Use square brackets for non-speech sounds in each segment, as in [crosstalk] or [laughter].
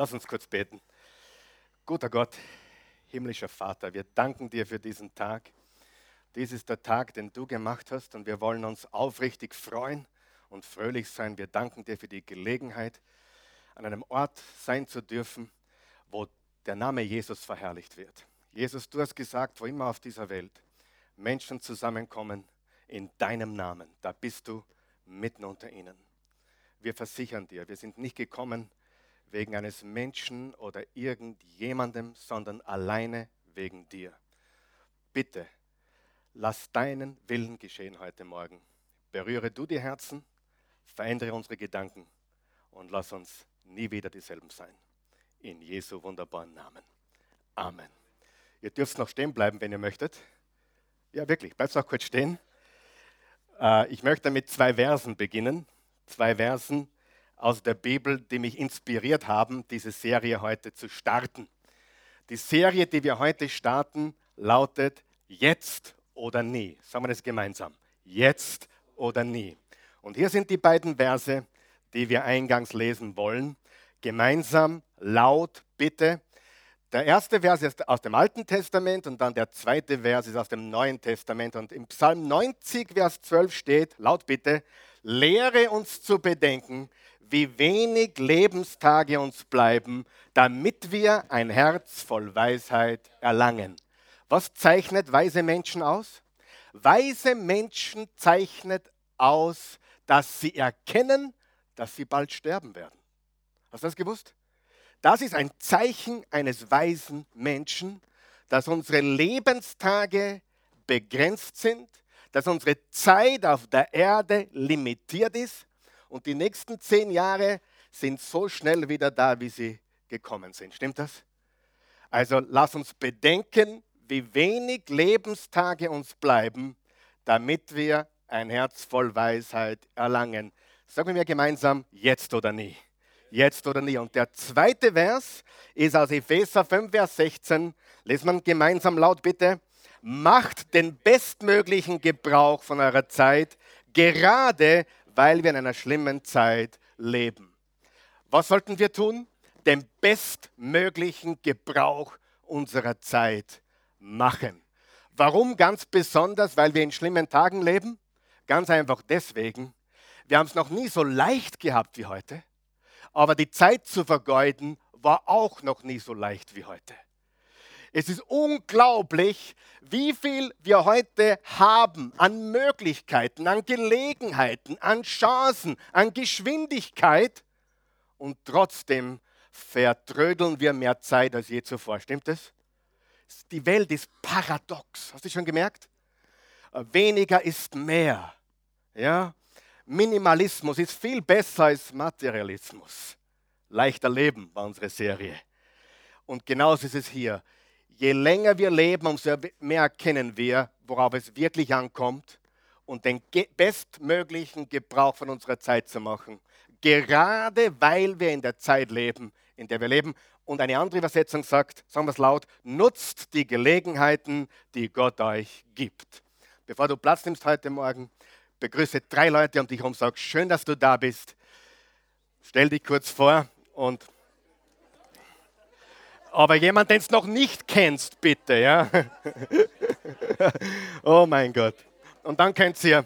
Lass uns kurz beten. Guter Gott, himmlischer Vater, wir danken dir für diesen Tag. Dies ist der Tag, den du gemacht hast und wir wollen uns aufrichtig freuen und fröhlich sein. Wir danken dir für die Gelegenheit, an einem Ort sein zu dürfen, wo der Name Jesus verherrlicht wird. Jesus, du hast gesagt, wo immer auf dieser Welt Menschen zusammenkommen in deinem Namen, da bist du mitten unter ihnen. Wir versichern dir, wir sind nicht gekommen wegen eines Menschen oder irgendjemandem, sondern alleine wegen dir. Bitte, lass deinen Willen geschehen heute Morgen. Berühre du die Herzen, verändere unsere Gedanken und lass uns nie wieder dieselben sein. In Jesu wunderbaren Namen. Amen. Ihr dürft noch stehen bleiben, wenn ihr möchtet. Ja, wirklich, bleibt noch kurz stehen. Äh, ich möchte mit zwei Versen beginnen. Zwei Versen aus der Bibel, die mich inspiriert haben, diese Serie heute zu starten. Die Serie, die wir heute starten, lautet Jetzt oder nie. Sagen wir das gemeinsam. Jetzt oder nie. Und hier sind die beiden Verse, die wir eingangs lesen wollen. Gemeinsam, laut, bitte. Der erste Vers ist aus dem Alten Testament und dann der zweite Vers ist aus dem Neuen Testament. Und im Psalm 90, Vers 12 steht, laut bitte, lehre uns zu bedenken, wie wenig Lebenstage uns bleiben, damit wir ein Herz voll Weisheit erlangen. Was zeichnet weise Menschen aus? Weise Menschen zeichnet aus, dass sie erkennen, dass sie bald sterben werden. Hast du das gewusst? Das ist ein Zeichen eines weisen Menschen, dass unsere Lebenstage begrenzt sind, dass unsere Zeit auf der Erde limitiert ist und die nächsten zehn Jahre sind so schnell wieder da, wie sie gekommen sind. Stimmt das? Also lass uns bedenken, wie wenig Lebenstage uns bleiben, damit wir ein Herz voll Weisheit erlangen. Sagen wir gemeinsam, jetzt oder nie. Jetzt oder nie. Und der zweite Vers ist aus Epheser 5, Vers 16. Lesen wir gemeinsam laut bitte. Macht den bestmöglichen Gebrauch von eurer Zeit, gerade weil wir in einer schlimmen Zeit leben. Was sollten wir tun? Den bestmöglichen Gebrauch unserer Zeit machen. Warum ganz besonders? Weil wir in schlimmen Tagen leben? Ganz einfach deswegen. Wir haben es noch nie so leicht gehabt wie heute, aber die Zeit zu vergeuden war auch noch nie so leicht wie heute. Es ist unglaublich, wie viel wir heute haben an Möglichkeiten, an Gelegenheiten, an Chancen, an Geschwindigkeit und trotzdem vertrödeln wir mehr Zeit als je zuvor. Stimmt es? Die Welt ist paradox. Hast du schon gemerkt? Weniger ist mehr. Ja? Minimalismus ist viel besser als Materialismus. Leichter Leben war unsere Serie. Und genauso ist es hier je länger wir leben, umso mehr erkennen wir, worauf es wirklich ankommt und den bestmöglichen Gebrauch von unserer Zeit zu machen. Gerade weil wir in der Zeit leben, in der wir leben. Und eine andere Übersetzung sagt, sagen wir es laut, nutzt die Gelegenheiten, die Gott euch gibt. Bevor du Platz nimmst heute Morgen, begrüße drei Leute um dich herum, sag, schön, dass du da bist. Stell dich kurz vor und aber jemand, den es noch nicht kennst, bitte, ja. [laughs] oh mein Gott. Und dann könnt ihr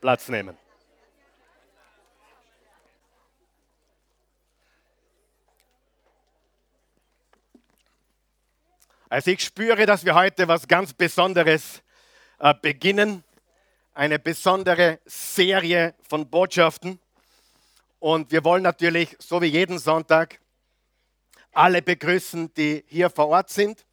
Platz nehmen. Also ich spüre, dass wir heute was ganz Besonderes äh, beginnen. Eine besondere Serie von Botschaften. Und wir wollen natürlich, so wie jeden Sonntag, alle begrüßen, die hier vor Ort sind.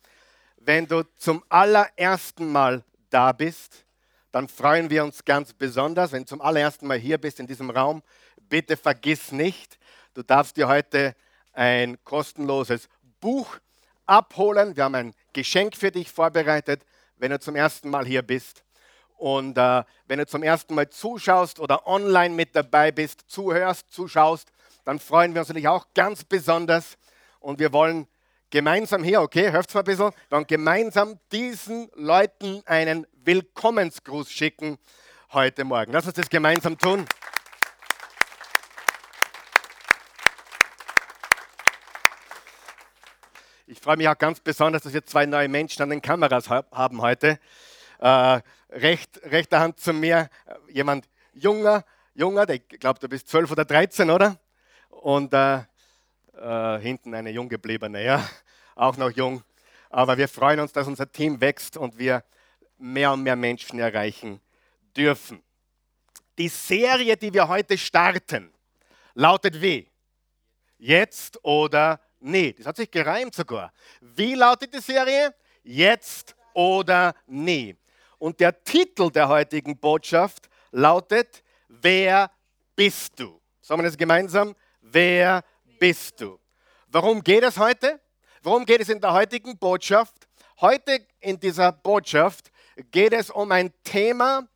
Wenn du zum allerersten Mal da bist, dann freuen wir uns ganz besonders. Wenn du zum allerersten Mal hier bist in diesem Raum, bitte vergiss nicht, du darfst dir heute ein kostenloses Buch abholen. Wir haben ein Geschenk für dich vorbereitet, wenn du zum ersten Mal hier bist. Und äh, wenn du zum ersten Mal zuschaust oder online mit dabei bist, zuhörst, zuschaust, dann freuen wir uns natürlich auch ganz besonders, und wir wollen gemeinsam hier, okay, hört mal ein bisschen, wir wollen gemeinsam diesen Leuten einen Willkommensgruß schicken heute Morgen. Lass uns das gemeinsam tun. Ich freue mich auch ganz besonders, dass wir zwei neue Menschen an den Kameras haben heute. Äh, recht, rechter Hand zu mir, äh, jemand junger, junger, ich glaube, du bist 12 oder 13, oder? Und äh, äh, hinten eine jung gebliebene, ja, [laughs] auch noch jung. Aber wir freuen uns, dass unser Team wächst und wir mehr und mehr Menschen erreichen dürfen. Die Serie, die wir heute starten, lautet wie? Jetzt oder nie. Das hat sich gereimt sogar. Wie lautet die Serie? Jetzt oder nie. Und der Titel der heutigen Botschaft lautet, wer bist du? Sagen wir das gemeinsam? Wer bist du? Warum geht es heute? Worum geht es in der heutigen Botschaft? Heute in dieser Botschaft geht es um ein Thema,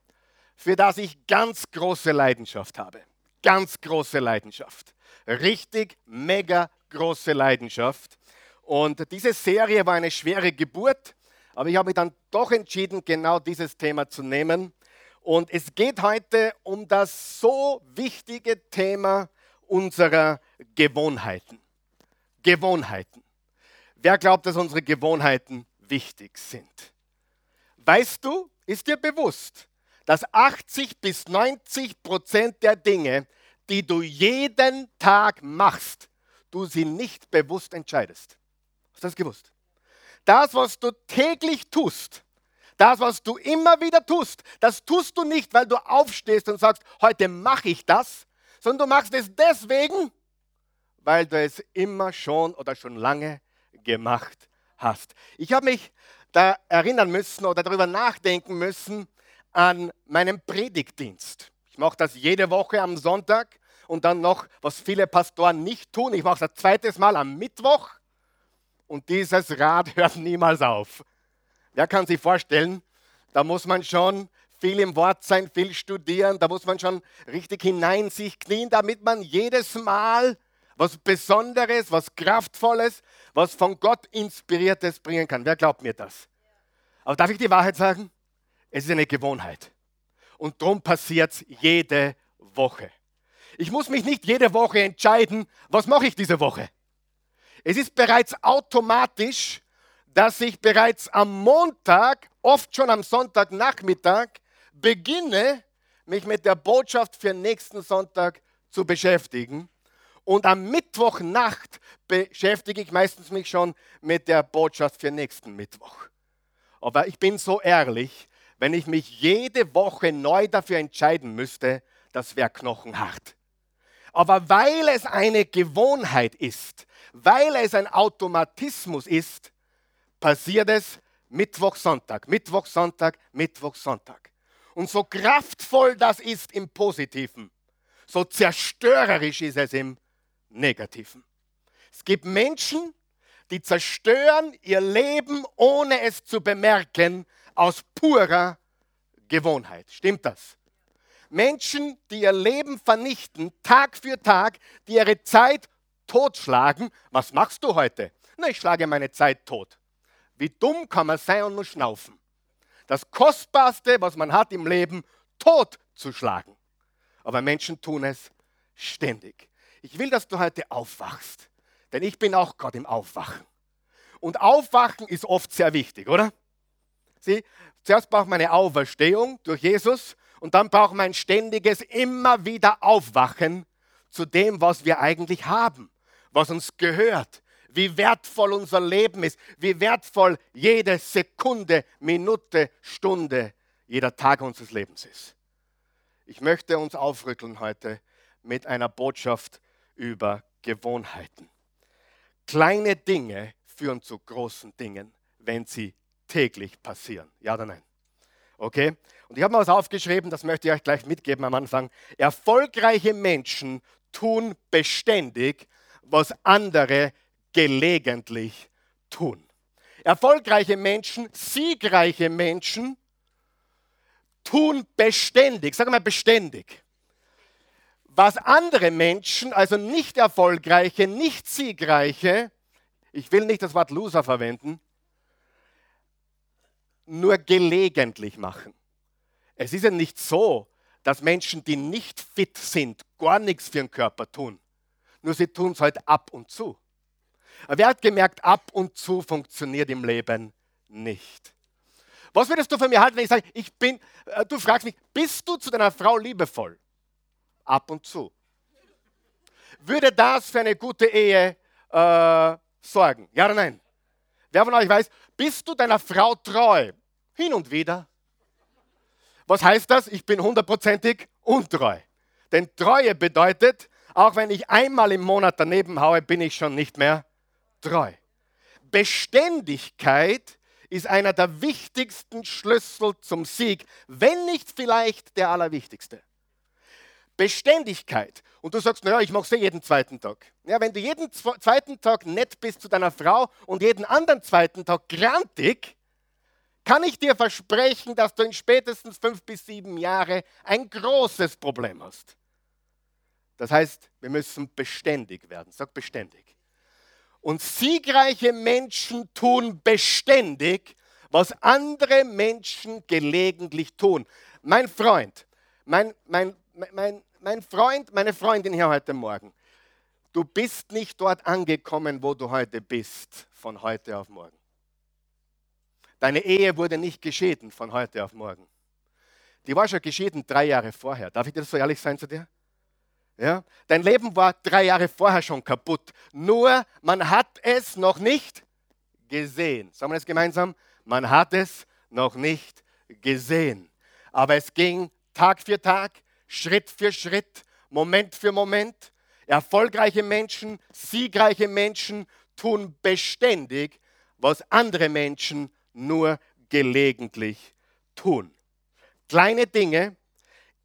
für das ich ganz große Leidenschaft habe. Ganz große Leidenschaft. Richtig mega große Leidenschaft. Und diese Serie war eine schwere Geburt, aber ich habe mich dann doch entschieden, genau dieses Thema zu nehmen. Und es geht heute um das so wichtige Thema unserer Gewohnheiten. Gewohnheiten. Wer glaubt, dass unsere Gewohnheiten wichtig sind? Weißt du, ist dir bewusst, dass 80 bis 90 Prozent der Dinge, die du jeden Tag machst, du sie nicht bewusst entscheidest. Hast du das gewusst? Das, was du täglich tust, das, was du immer wieder tust, das tust du nicht, weil du aufstehst und sagst, heute mache ich das, sondern du machst es deswegen, weil du es immer schon oder schon lange gemacht hast. Ich habe mich da erinnern müssen oder darüber nachdenken müssen an meinen Predigtdienst. Ich mache das jede Woche am Sonntag und dann noch, was viele Pastoren nicht tun. Ich mache es ein zweites Mal am Mittwoch und dieses Rad [laughs] hört niemals auf. Wer kann sich vorstellen, da muss man schon viel im Wort sein, viel studieren, da muss man schon richtig hinein sich knien, damit man jedes Mal was Besonderes, was Kraftvolles, was von Gott inspiriertes bringen kann. Wer glaubt mir das? Aber darf ich die Wahrheit sagen? Es ist eine Gewohnheit. Und darum passiert es jede Woche. Ich muss mich nicht jede Woche entscheiden, was mache ich diese Woche. Es ist bereits automatisch, dass ich bereits am Montag, oft schon am Sonntagnachmittag, beginne, mich mit der Botschaft für nächsten Sonntag zu beschäftigen. Und am Mittwochnacht beschäftige ich meistens mich schon mit der Botschaft für nächsten Mittwoch. Aber ich bin so ehrlich, wenn ich mich jede Woche neu dafür entscheiden müsste, das wäre knochenhart. Aber weil es eine Gewohnheit ist, weil es ein Automatismus ist, passiert es Mittwoch, Sonntag, Mittwoch, Sonntag, Mittwoch, Sonntag. Und so kraftvoll das ist im Positiven, so zerstörerisch ist es im Negativen. Es gibt Menschen, die zerstören ihr Leben, ohne es zu bemerken, aus purer Gewohnheit. Stimmt das? Menschen, die ihr Leben vernichten, Tag für Tag, die ihre Zeit totschlagen. Was machst du heute? Na, ich schlage meine Zeit tot. Wie dumm kann man sein und nur schnaufen? Das Kostbarste, was man hat im Leben, tot zu schlagen. Aber Menschen tun es ständig. Ich will, dass du heute aufwachst, denn ich bin auch gerade im Aufwachen. Und Aufwachen ist oft sehr wichtig, oder? Sieh, zuerst braucht man eine Auferstehung durch Jesus und dann braucht man ein ständiges, immer wieder Aufwachen zu dem, was wir eigentlich haben, was uns gehört, wie wertvoll unser Leben ist, wie wertvoll jede Sekunde, Minute, Stunde, jeder Tag unseres Lebens ist. Ich möchte uns aufrütteln heute mit einer Botschaft über Gewohnheiten. Kleine Dinge führen zu großen Dingen, wenn sie täglich passieren. Ja oder nein? Okay? Und ich habe mal was aufgeschrieben, das möchte ich euch gleich mitgeben am Anfang. Erfolgreiche Menschen tun beständig, was andere gelegentlich tun. Erfolgreiche Menschen, siegreiche Menschen tun beständig, sag mal beständig. Was andere Menschen, also nicht erfolgreiche, nicht siegreiche, ich will nicht das Wort Loser verwenden, nur gelegentlich machen. Es ist ja nicht so, dass Menschen, die nicht fit sind, gar nichts für den Körper tun. Nur sie tun es halt ab und zu. Wer hat gemerkt, ab und zu funktioniert im Leben nicht? Was würdest du von mir halten, wenn ich sage, ich bin, äh, du fragst mich, bist du zu deiner Frau liebevoll? Ab und zu. Würde das für eine gute Ehe äh, sorgen? Ja oder nein? Wer von euch weiß, bist du deiner Frau treu? Hin und wieder. Was heißt das? Ich bin hundertprozentig untreu. Denn Treue bedeutet, auch wenn ich einmal im Monat daneben haue, bin ich schon nicht mehr treu. Beständigkeit ist einer der wichtigsten Schlüssel zum Sieg, wenn nicht vielleicht der allerwichtigste. Beständigkeit. Und du sagst, naja, ich mache es ja jeden zweiten Tag. Ja, wenn du jeden zweiten Tag nett bist zu deiner Frau und jeden anderen zweiten Tag grantig, kann ich dir versprechen, dass du in spätestens fünf bis sieben Jahren ein großes Problem hast. Das heißt, wir müssen beständig werden. Sag beständig. Und siegreiche Menschen tun beständig, was andere Menschen gelegentlich tun. Mein Freund, mein, mein, mein, mein Freund, meine Freundin hier heute Morgen, du bist nicht dort angekommen, wo du heute bist, von heute auf morgen. Deine Ehe wurde nicht geschieden von heute auf morgen. Die war schon geschieden drei Jahre vorher. Darf ich dir das so ehrlich sein zu dir? Ja? Dein Leben war drei Jahre vorher schon kaputt. Nur man hat es noch nicht gesehen. Sagen wir das gemeinsam? Man hat es noch nicht gesehen. Aber es ging Tag für Tag, Schritt für Schritt, Moment für Moment. Erfolgreiche Menschen, siegreiche Menschen tun beständig, was andere Menschen nur gelegentlich tun. Kleine Dinge,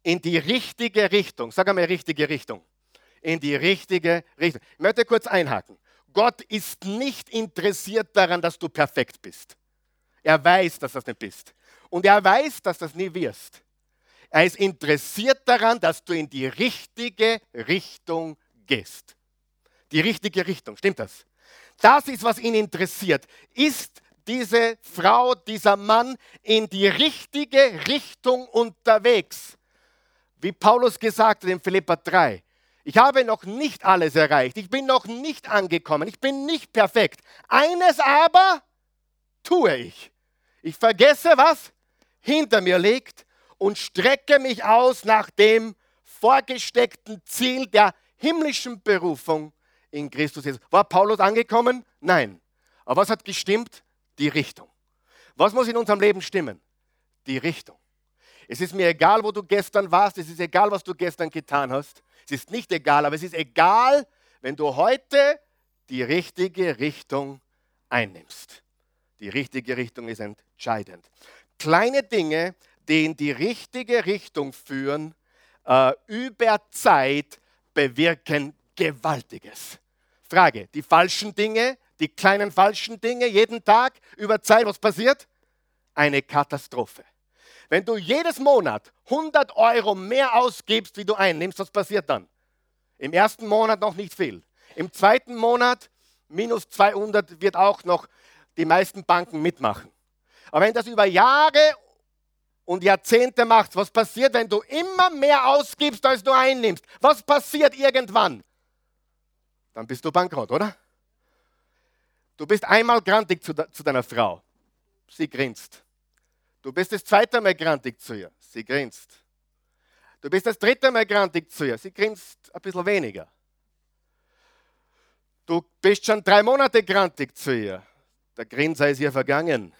in die richtige Richtung. Sag einmal richtige Richtung. In die richtige Richtung. Ich möchte kurz einhaken. Gott ist nicht interessiert daran, dass du perfekt bist. Er weiß, dass du das nicht bist. Und er weiß, dass du das nie wirst. Er ist interessiert daran, dass du in die richtige Richtung gehst. Die richtige Richtung, stimmt das? Das ist, was ihn interessiert. Ist diese Frau, dieser Mann in die richtige Richtung unterwegs? Wie Paulus gesagt hat in Philippa 3, ich habe noch nicht alles erreicht, ich bin noch nicht angekommen, ich bin nicht perfekt. Eines aber tue ich. Ich vergesse, was hinter mir liegt und strecke mich aus nach dem vorgesteckten Ziel der himmlischen Berufung in Christus Jesus. War Paulus angekommen? Nein. Aber was hat gestimmt? Die Richtung. Was muss in unserem Leben stimmen? Die Richtung. Es ist mir egal, wo du gestern warst. Es ist egal, was du gestern getan hast. Es ist nicht egal, aber es ist egal, wenn du heute die richtige Richtung einnimmst. Die richtige Richtung ist entscheidend. Kleine Dinge, die in die richtige Richtung führen, äh, über Zeit bewirken Gewaltiges. Frage, die falschen Dinge, die kleinen falschen Dinge jeden Tag über Zeit, was passiert? Eine Katastrophe. Wenn du jedes Monat 100 Euro mehr ausgibst, wie du einnimmst, was passiert dann? Im ersten Monat noch nicht viel. Im zweiten Monat minus 200 wird auch noch die meisten Banken mitmachen. Aber wenn das über Jahre und Jahrzehnte machst, was passiert, wenn du immer mehr ausgibst, als du einnimmst? Was passiert irgendwann? Dann bist du bankrott, oder? Du bist einmal grantig zu, de zu deiner Frau. Sie grinst. Du bist das zweite Mal grantig zu ihr. Sie grinst. Du bist das dritte Mal grantig zu ihr. Sie grinst ein bisschen weniger. Du bist schon drei Monate grantig zu ihr. Der Grinser ist ihr vergangen.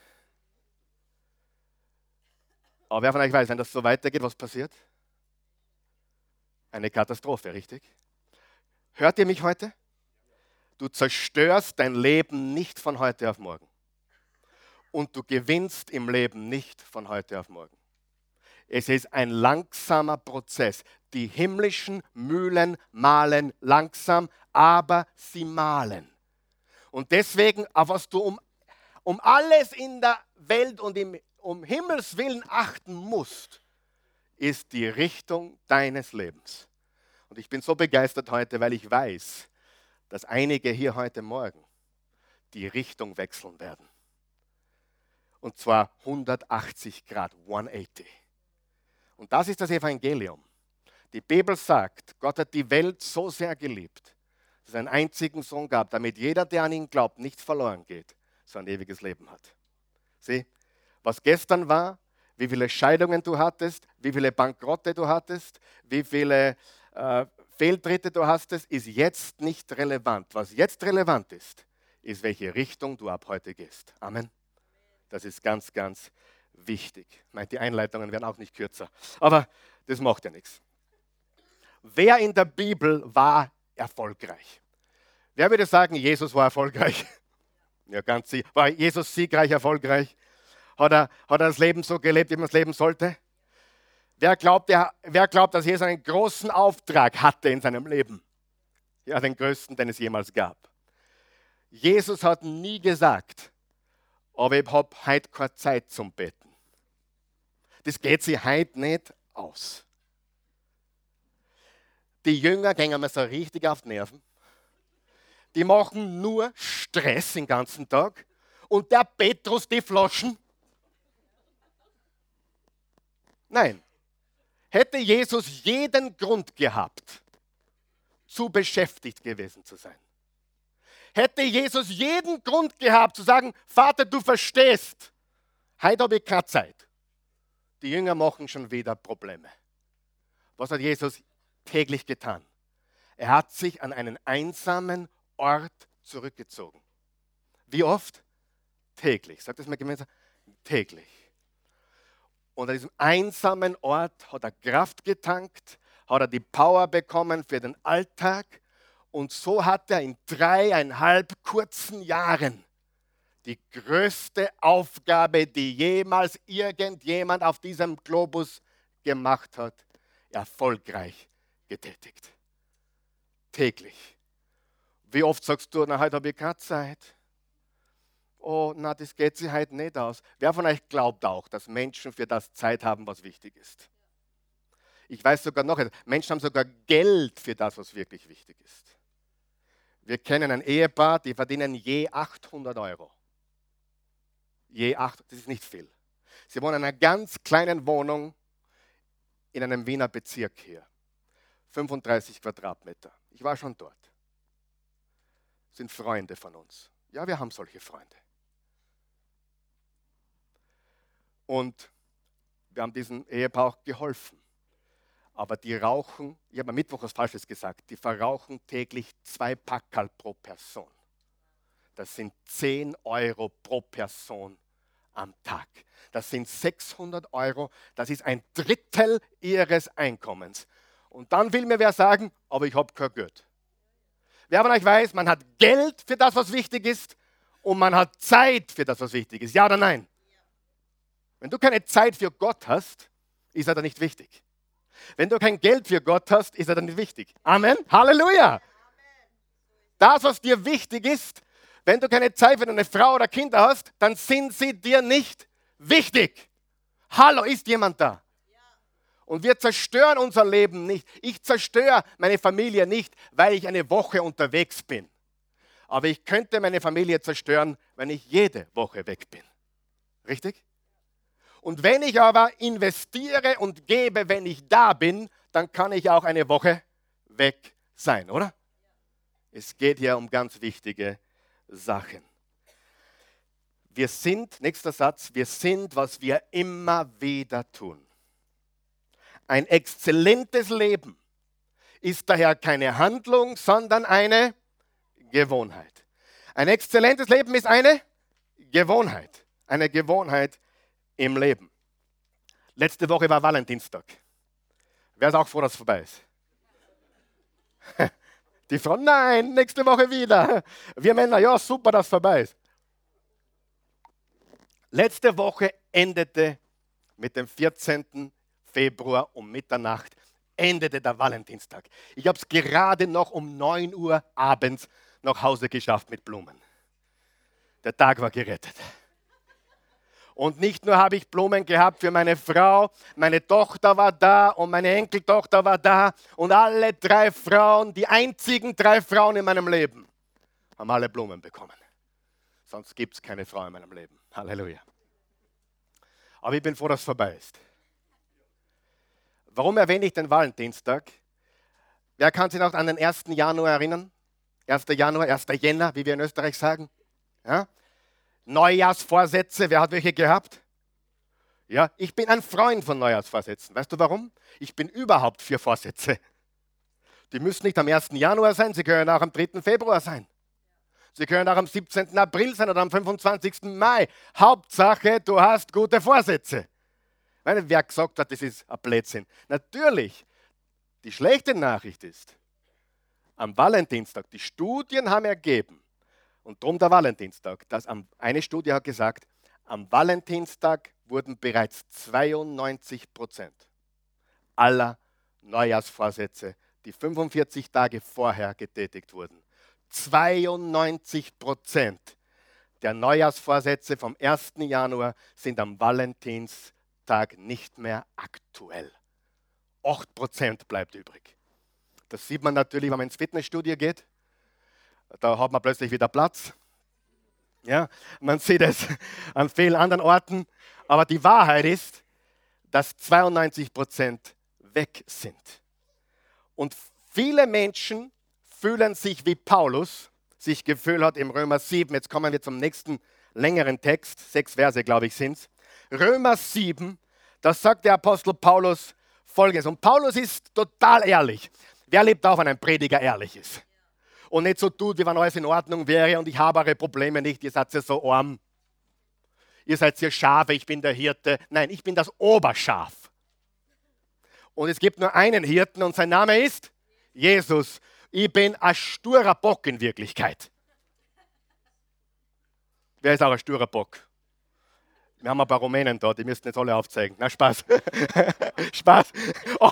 Aber wer von euch weiß, wenn das so weitergeht, was passiert? Eine Katastrophe, richtig? Hört ihr mich heute? Du zerstörst dein Leben nicht von heute auf morgen und du gewinnst im Leben nicht von heute auf morgen. Es ist ein langsamer Prozess. Die himmlischen Mühlen mahlen langsam, aber sie mahlen. Und deswegen, auf was du um, um alles in der Welt und im, um Himmels Willen achten musst, ist die Richtung deines Lebens. Und ich bin so begeistert heute, weil ich weiß, dass einige hier heute Morgen die Richtung wechseln werden. Und zwar 180 Grad, 180. Und das ist das Evangelium. Die Bibel sagt, Gott hat die Welt so sehr geliebt, dass er einen einzigen Sohn gab, damit jeder, der an ihn glaubt, nicht verloren geht, sondern ewiges Leben hat. Sieh, was gestern war, wie viele Scheidungen du hattest, wie viele Bankrotte du hattest, wie viele äh, Fehltritte du hattest, ist jetzt nicht relevant. Was jetzt relevant ist, ist, welche Richtung du ab heute gehst. Amen. Das ist ganz, ganz wichtig. Ich meine, die Einleitungen werden auch nicht kürzer, aber das macht ja nichts. Wer in der Bibel war erfolgreich? Wer würde sagen, Jesus war erfolgreich? [laughs] Ja, ganz sicher. War Jesus siegreich erfolgreich? Hat er, hat er das Leben so gelebt, wie man es leben sollte? Wer glaubt, der, wer glaubt, dass Jesus einen großen Auftrag hatte in seinem Leben? Ja, den größten, den es jemals gab. Jesus hat nie gesagt, aber ich habe heute keine Zeit zum Beten. Das geht sich heute nicht aus. Die Jünger gehen mir so richtig auf die Nerven. Die machen nur Stress den ganzen Tag. Und der Petrus die Flaschen. Nein. Hätte Jesus jeden Grund gehabt, zu beschäftigt gewesen zu sein. Hätte Jesus jeden Grund gehabt zu sagen, Vater, du verstehst, heute habe ich keine Zeit. Die Jünger machen schon wieder Probleme. Was hat Jesus täglich getan? Er hat sich an einen einsamen Ort zurückgezogen. Wie oft? Täglich. Sagt das mal gemeinsam? Täglich. Und an diesem einsamen Ort hat er Kraft getankt, hat er die Power bekommen für den Alltag. Und so hat er in dreieinhalb kurzen Jahren die größte Aufgabe, die jemals irgendjemand auf diesem Globus gemacht hat, erfolgreich getätigt. Täglich. Wie oft sagst du, na, heute habe ich keine Zeit oh, na, das geht sich halt nicht aus. Wer von euch glaubt auch, dass Menschen für das Zeit haben, was wichtig ist? Ich weiß sogar noch, Menschen haben sogar Geld für das, was wirklich wichtig ist. Wir kennen ein Ehepaar, die verdienen je 800 Euro. Je 8, das ist nicht viel. Sie wohnen in einer ganz kleinen Wohnung in einem Wiener Bezirk hier. 35 Quadratmeter. Ich war schon dort. Sind Freunde von uns. Ja, wir haben solche Freunde. Und wir haben diesem Ehepaar auch geholfen. Aber die rauchen, ich habe am Mittwoch was Falsches gesagt, die verrauchen täglich zwei Packerl pro Person. Das sind 10 Euro pro Person am Tag. Das sind 600 Euro, das ist ein Drittel ihres Einkommens. Und dann will mir wer sagen, aber ich habe kein Geld. Wer von euch weiß, man hat Geld für das, was wichtig ist, und man hat Zeit für das, was wichtig ist. Ja oder nein? Wenn du keine Zeit für Gott hast, ist er dann nicht wichtig. Wenn du kein Geld für Gott hast, ist er dann nicht wichtig. Amen. Halleluja. Das, was dir wichtig ist, wenn du keine Zeit für deine Frau oder Kinder hast, dann sind sie dir nicht wichtig. Hallo, ist jemand da? Und wir zerstören unser Leben nicht. Ich zerstöre meine Familie nicht, weil ich eine Woche unterwegs bin. Aber ich könnte meine Familie zerstören, wenn ich jede Woche weg bin. Richtig? Und wenn ich aber investiere und gebe, wenn ich da bin, dann kann ich auch eine Woche weg sein, oder? Es geht hier um ganz wichtige Sachen. Wir sind, nächster Satz, wir sind, was wir immer wieder tun. Ein exzellentes Leben ist daher keine Handlung, sondern eine Gewohnheit. Ein exzellentes Leben ist eine Gewohnheit. Eine Gewohnheit, im Leben. Letzte Woche war Valentinstag. Wer ist auch froh, dass es vorbei ist? [laughs] Die Frau, nein, nächste Woche wieder. Wir Männer, ja, super, dass es vorbei ist. Letzte Woche endete mit dem 14. Februar um Mitternacht, endete der Valentinstag. Ich habe es gerade noch um 9 Uhr abends nach Hause geschafft mit Blumen. Der Tag war gerettet. Und nicht nur habe ich Blumen gehabt für meine Frau, meine Tochter war da und meine Enkeltochter war da und alle drei Frauen, die einzigen drei Frauen in meinem Leben, haben alle Blumen bekommen. Sonst gibt es keine Frau in meinem Leben. Halleluja. Aber ich bin froh, dass es vorbei ist. Warum erwähne ich den Valentinstag? Wer kann sich noch an den 1. Januar erinnern? 1. Januar, 1. Jänner, wie wir in Österreich sagen. Ja? Neujahrsvorsätze, wer hat welche gehabt? Ja, ich bin ein Freund von Neujahrsvorsätzen. Weißt du warum? Ich bin überhaupt für Vorsätze. Die müssen nicht am 1. Januar sein, sie können auch am 3. Februar sein. Sie können auch am 17. April sein oder am 25. Mai. Hauptsache, du hast gute Vorsätze. Meine, wer gesagt hat, das ist ein Blödsinn? Natürlich. Die schlechte Nachricht ist, am Valentinstag, die Studien haben ergeben, und darum der Valentinstag, dass eine Studie hat gesagt, am Valentinstag wurden bereits 92 Prozent aller Neujahrsvorsätze, die 45 Tage vorher getätigt wurden, 92 Prozent der Neujahrsvorsätze vom 1. Januar sind am Valentinstag nicht mehr aktuell. 8 Prozent bleibt übrig. Das sieht man natürlich, wenn man ins Fitnessstudio geht. Da hat man plötzlich wieder Platz. Ja, man sieht es [laughs] an vielen anderen Orten. Aber die Wahrheit ist, dass 92 Prozent weg sind. Und viele Menschen fühlen sich wie Paulus sich gefühlt hat im Römer 7. Jetzt kommen wir zum nächsten längeren Text. Sechs Verse, glaube ich, sind es. Römer 7, da sagt der Apostel Paulus folgendes. Und Paulus ist total ehrlich. Wer lebt auch, wenn ein Prediger ehrlich ist? Und nicht so tut, wie wenn alles in Ordnung wäre und ich habe eure Probleme nicht, ihr seid ja so arm. Ihr seid ja Schafe, ich bin der Hirte. Nein, ich bin das Oberschaf. Und es gibt nur einen Hirten und sein Name ist Jesus. Ich bin ein sturer Bock in Wirklichkeit. Wer ist auch ein sturer Bock? Wir haben ein paar Rumänen da, die müssten jetzt alle aufzeigen. Na, Spaß. [laughs] Spaß. Oh,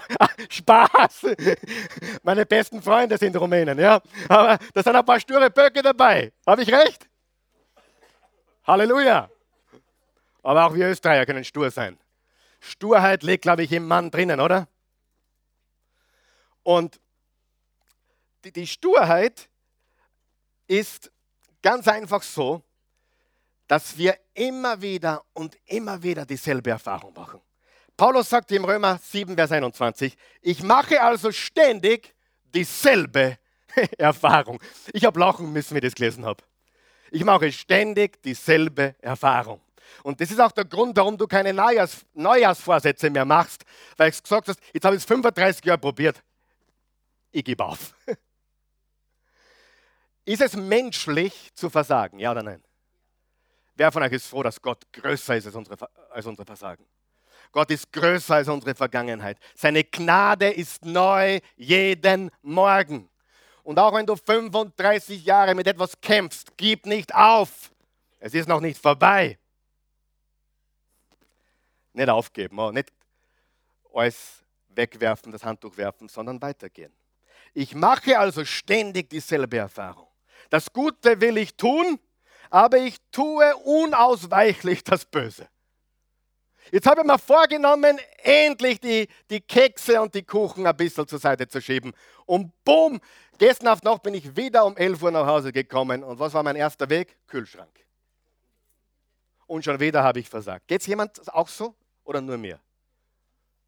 Spaß. Meine besten Freunde sind Rumänen, ja. Aber da sind ein paar sture Böcke dabei. Habe ich recht? Halleluja. Aber auch wir Österreicher können stur sein. Sturheit liegt, glaube ich, im Mann drinnen, oder? Und die, die Sturheit ist ganz einfach so, dass wir immer wieder und immer wieder dieselbe Erfahrung machen. Paulus sagt im Römer 7, Vers 21, ich mache also ständig dieselbe [laughs] Erfahrung. Ich habe lachen müssen, wie ich das gelesen habe. Ich mache ständig dieselbe Erfahrung. Und das ist auch der Grund, warum du keine Neujahrs Neujahrsvorsätze mehr machst, weil du gesagt hast, jetzt habe ich es 35 Jahre probiert. Ich gebe auf. [laughs] Ist es menschlich zu versagen? Ja oder nein? Wer von euch ist froh, dass Gott größer ist als unsere, als unsere Versagen? Gott ist größer als unsere Vergangenheit. Seine Gnade ist neu jeden Morgen. Und auch wenn du 35 Jahre mit etwas kämpfst, gib nicht auf. Es ist noch nicht vorbei. Nicht aufgeben, oh, nicht alles wegwerfen, das Handtuch werfen, sondern weitergehen. Ich mache also ständig dieselbe Erfahrung. Das Gute will ich tun, aber ich tue unausweichlich das Böse. Jetzt habe ich mir vorgenommen, endlich die, die Kekse und die Kuchen ein bisschen zur Seite zu schieben. Und boom, gestern auf Nacht bin ich wieder um 11 Uhr nach Hause gekommen. Und was war mein erster Weg? Kühlschrank. Und schon wieder habe ich versagt. Geht es jemand auch so oder nur mir?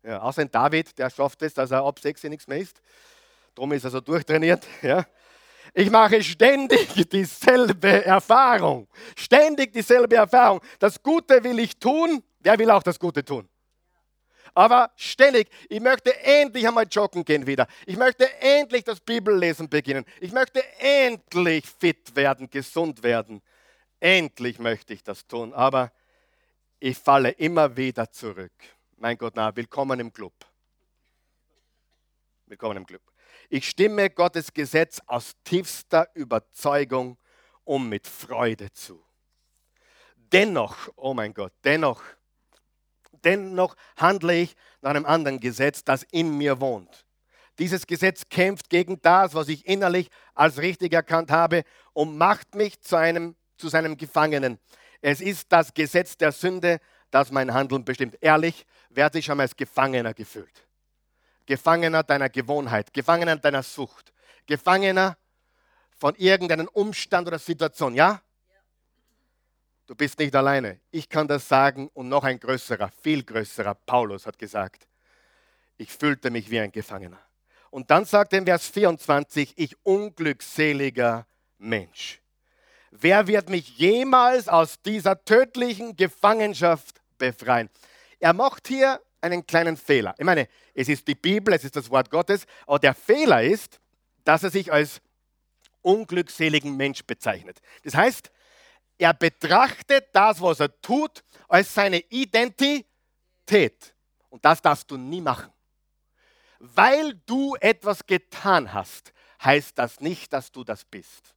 Ja, außer David, der schafft es, dass er ab 6 nichts mehr isst. Darum ist er so durchtrainiert. [laughs] Ja. Ich mache ständig dieselbe Erfahrung. Ständig dieselbe Erfahrung. Das Gute will ich tun. Wer will auch das Gute tun? Aber ständig, ich möchte endlich einmal joggen gehen wieder. Ich möchte endlich das Bibellesen beginnen. Ich möchte endlich fit werden, gesund werden. Endlich möchte ich das tun. Aber ich falle immer wieder zurück. Mein Gott, na, willkommen im Club. Willkommen im Club. Ich stimme Gottes Gesetz aus tiefster Überzeugung und mit Freude zu. Dennoch, oh mein Gott, dennoch, dennoch handle ich nach einem anderen Gesetz, das in mir wohnt. Dieses Gesetz kämpft gegen das, was ich innerlich als richtig erkannt habe und macht mich zu, einem, zu seinem Gefangenen. Es ist das Gesetz der Sünde, das mein Handeln bestimmt. Ehrlich, wer hat sich schon mal als Gefangener gefühlt? Gefangener deiner Gewohnheit, Gefangener deiner Sucht, Gefangener von irgendeinem Umstand oder Situation, ja? Du bist nicht alleine. Ich kann das sagen und noch ein größerer, viel größerer, Paulus hat gesagt, ich fühlte mich wie ein Gefangener. Und dann sagt er in Vers 24, ich unglückseliger Mensch. Wer wird mich jemals aus dieser tödlichen Gefangenschaft befreien? Er macht hier einen kleinen Fehler. Ich meine, es ist die Bibel, es ist das Wort Gottes, aber der Fehler ist, dass er sich als unglückseligen Mensch bezeichnet. Das heißt, er betrachtet das, was er tut, als seine Identität. Und das darfst du nie machen. Weil du etwas getan hast, heißt das nicht, dass du das bist.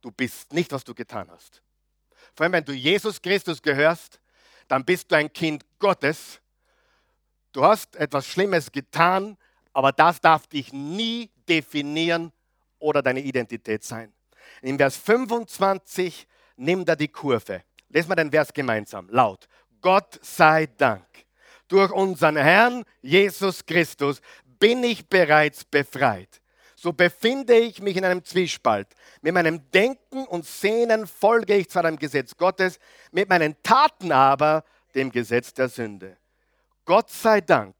Du bist nicht, was du getan hast. Vor allem, wenn du Jesus Christus gehörst, dann bist du ein Kind Gottes. Du hast etwas Schlimmes getan, aber das darf dich nie definieren oder deine Identität sein. In Vers 25 nimmt er die Kurve. Lesen wir den Vers gemeinsam, laut. Gott sei Dank. Durch unseren Herrn Jesus Christus bin ich bereits befreit. So befinde ich mich in einem Zwiespalt. Mit meinem Denken und Sehnen folge ich zwar dem Gesetz Gottes, mit meinen Taten aber dem Gesetz der Sünde. Gott sei Dank,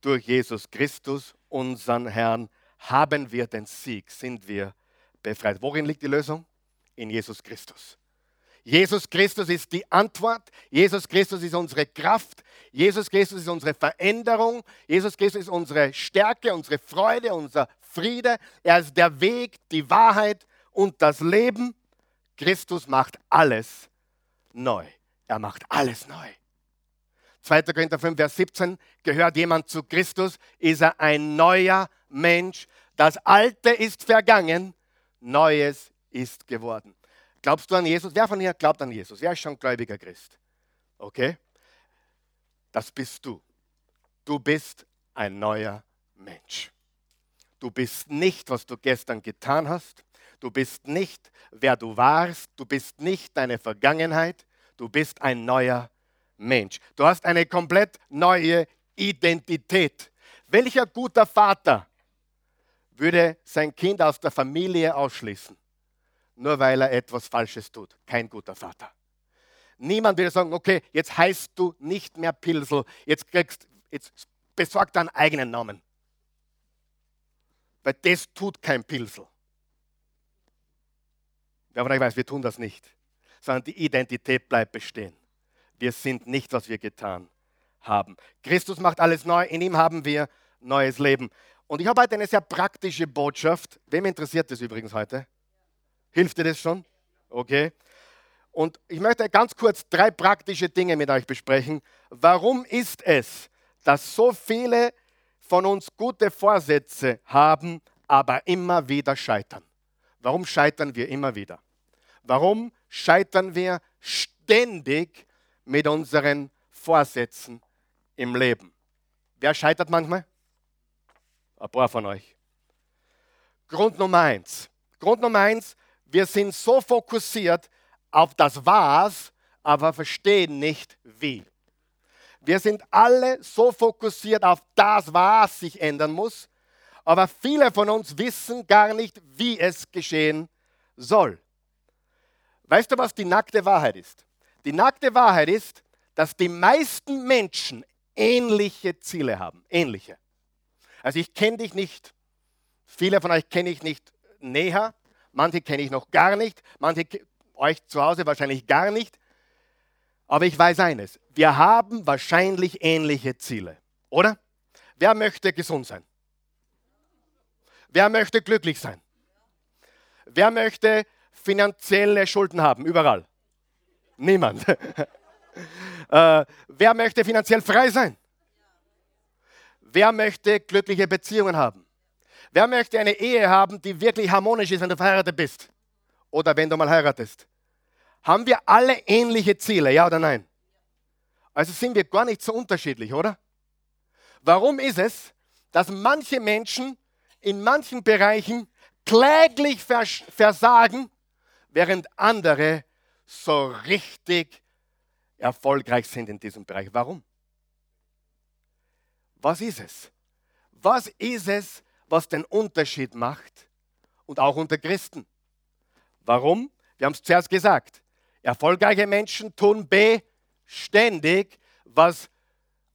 durch Jesus Christus, unseren Herrn, haben wir den Sieg, sind wir befreit. Worin liegt die Lösung? In Jesus Christus. Jesus Christus ist die Antwort. Jesus Christus ist unsere Kraft. Jesus Christus ist unsere Veränderung. Jesus Christus ist unsere Stärke, unsere Freude, unser Friede. Er ist der Weg, die Wahrheit und das Leben. Christus macht alles neu. Er macht alles neu. 2. Korinther 5, Vers 17, gehört jemand zu Christus, ist er ein neuer Mensch. Das Alte ist vergangen, Neues ist geworden. Glaubst du an Jesus? Wer von hier glaubt an Jesus? Wer ist schon gläubiger Christ? Okay? Das bist du. Du bist ein neuer Mensch. Du bist nicht, was du gestern getan hast. Du bist nicht, wer du warst. Du bist nicht deine Vergangenheit. Du bist ein neuer Mensch. Du hast eine komplett neue Identität. Welcher guter Vater würde sein Kind aus der Familie ausschließen? nur weil er etwas Falsches tut. Kein guter Vater. Niemand würde sagen, okay, jetzt heißt du nicht mehr Pilsel, jetzt, kriegst, jetzt besorg deinen eigenen Namen. Weil das tut kein Pilsel. Wer von euch weiß, wir tun das nicht, sondern die Identität bleibt bestehen. Wir sind nicht, was wir getan haben. Christus macht alles neu, in ihm haben wir neues Leben. Und ich habe heute eine sehr praktische Botschaft. Wem interessiert das übrigens heute? Hilft dir das schon? Okay. Und ich möchte ganz kurz drei praktische Dinge mit euch besprechen. Warum ist es, dass so viele von uns gute Vorsätze haben, aber immer wieder scheitern? Warum scheitern wir immer wieder? Warum scheitern wir ständig mit unseren Vorsätzen im Leben? Wer scheitert manchmal? Ein paar von euch. Grund Nummer eins. Grund Nummer eins, wir sind so fokussiert auf das Was, aber verstehen nicht wie. Wir sind alle so fokussiert auf das, was sich ändern muss, aber viele von uns wissen gar nicht, wie es geschehen soll. Weißt du, was die nackte Wahrheit ist? Die nackte Wahrheit ist, dass die meisten Menschen ähnliche Ziele haben. Ähnliche. Also ich kenne dich nicht, viele von euch kenne ich nicht näher, manche kenne ich noch gar nicht, manche euch zu Hause wahrscheinlich gar nicht. Aber ich weiß eines, wir haben wahrscheinlich ähnliche Ziele, oder? Wer möchte gesund sein? Wer möchte glücklich sein? Wer möchte finanzielle Schulden haben? Überall. Niemand. [laughs] äh, wer möchte finanziell frei sein? Wer möchte glückliche Beziehungen haben? Wer möchte eine Ehe haben, die wirklich harmonisch ist, wenn du verheiratet bist? Oder wenn du mal heiratest? Haben wir alle ähnliche Ziele, ja oder nein? Also sind wir gar nicht so unterschiedlich, oder? Warum ist es, dass manche Menschen in manchen Bereichen kläglich versagen, während andere so richtig erfolgreich sind in diesem Bereich? Warum? Was ist es? Was ist es, was den Unterschied macht und auch unter Christen. Warum? Wir haben es zuerst gesagt. Erfolgreiche Menschen tun beständig, was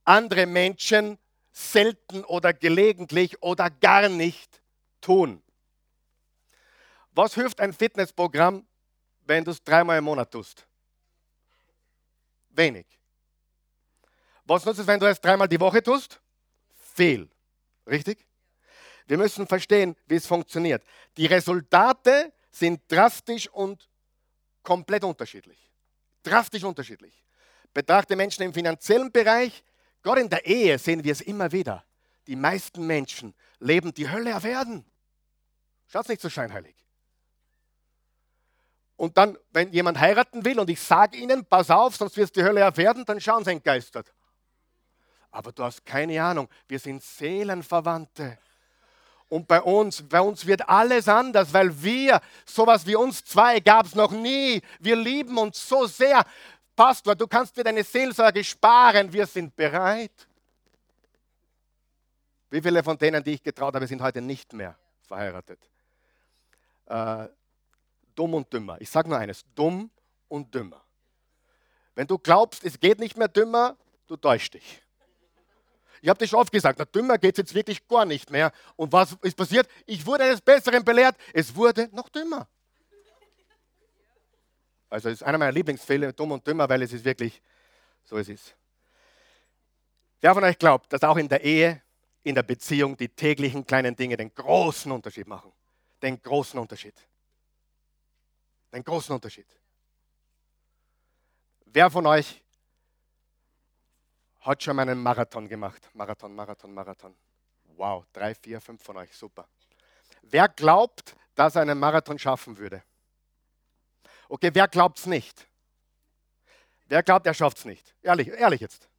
andere Menschen selten oder gelegentlich oder gar nicht tun. Was hilft ein Fitnessprogramm, wenn du es dreimal im Monat tust? Wenig. Was nutzt es, wenn du es dreimal die Woche tust? Viel. Richtig? Wir müssen verstehen, wie es funktioniert. Die Resultate sind drastisch und komplett unterschiedlich. Drastisch unterschiedlich. Betrachte Menschen im finanziellen Bereich, gerade in der Ehe sehen wir es immer wieder. Die meisten Menschen leben die Hölle auf Erden. Schaut nicht so scheinheilig. Und dann, wenn jemand heiraten will und ich sage ihnen, pass auf, sonst wirst du die Hölle erwerden, dann schauen sie entgeistert. Aber du hast keine Ahnung, wir sind Seelenverwandte. Und bei uns, bei uns wird alles anders, weil wir, sowas wie uns zwei gab es noch nie. Wir lieben uns so sehr. Pastor, du kannst dir deine Seelsorge sparen, wir sind bereit. Wie viele von denen, die ich getraut habe, sind heute nicht mehr verheiratet? Äh, dumm und dümmer. Ich sage nur eines, dumm und dümmer. Wenn du glaubst, es geht nicht mehr dümmer, du täuschst dich. Ich habe dir schon oft gesagt, na, dümmer geht es jetzt wirklich gar nicht mehr. Und was ist passiert? Ich wurde eines Besseren belehrt. Es wurde noch dümmer. Also es ist einer meiner Lieblingsfälle, dumm und dümmer, weil es ist wirklich so es ist. Wer von euch glaubt, dass auch in der Ehe, in der Beziehung die täglichen kleinen Dinge den großen Unterschied machen? Den großen Unterschied. Den großen Unterschied. Wer von euch hat schon mal einen Marathon gemacht. Marathon, Marathon, Marathon. Wow, drei, vier, fünf von euch, super. Wer glaubt, dass er einen Marathon schaffen würde? Okay, wer glaubt es nicht? Wer glaubt, er schafft es nicht? Ehrlich, ehrlich jetzt.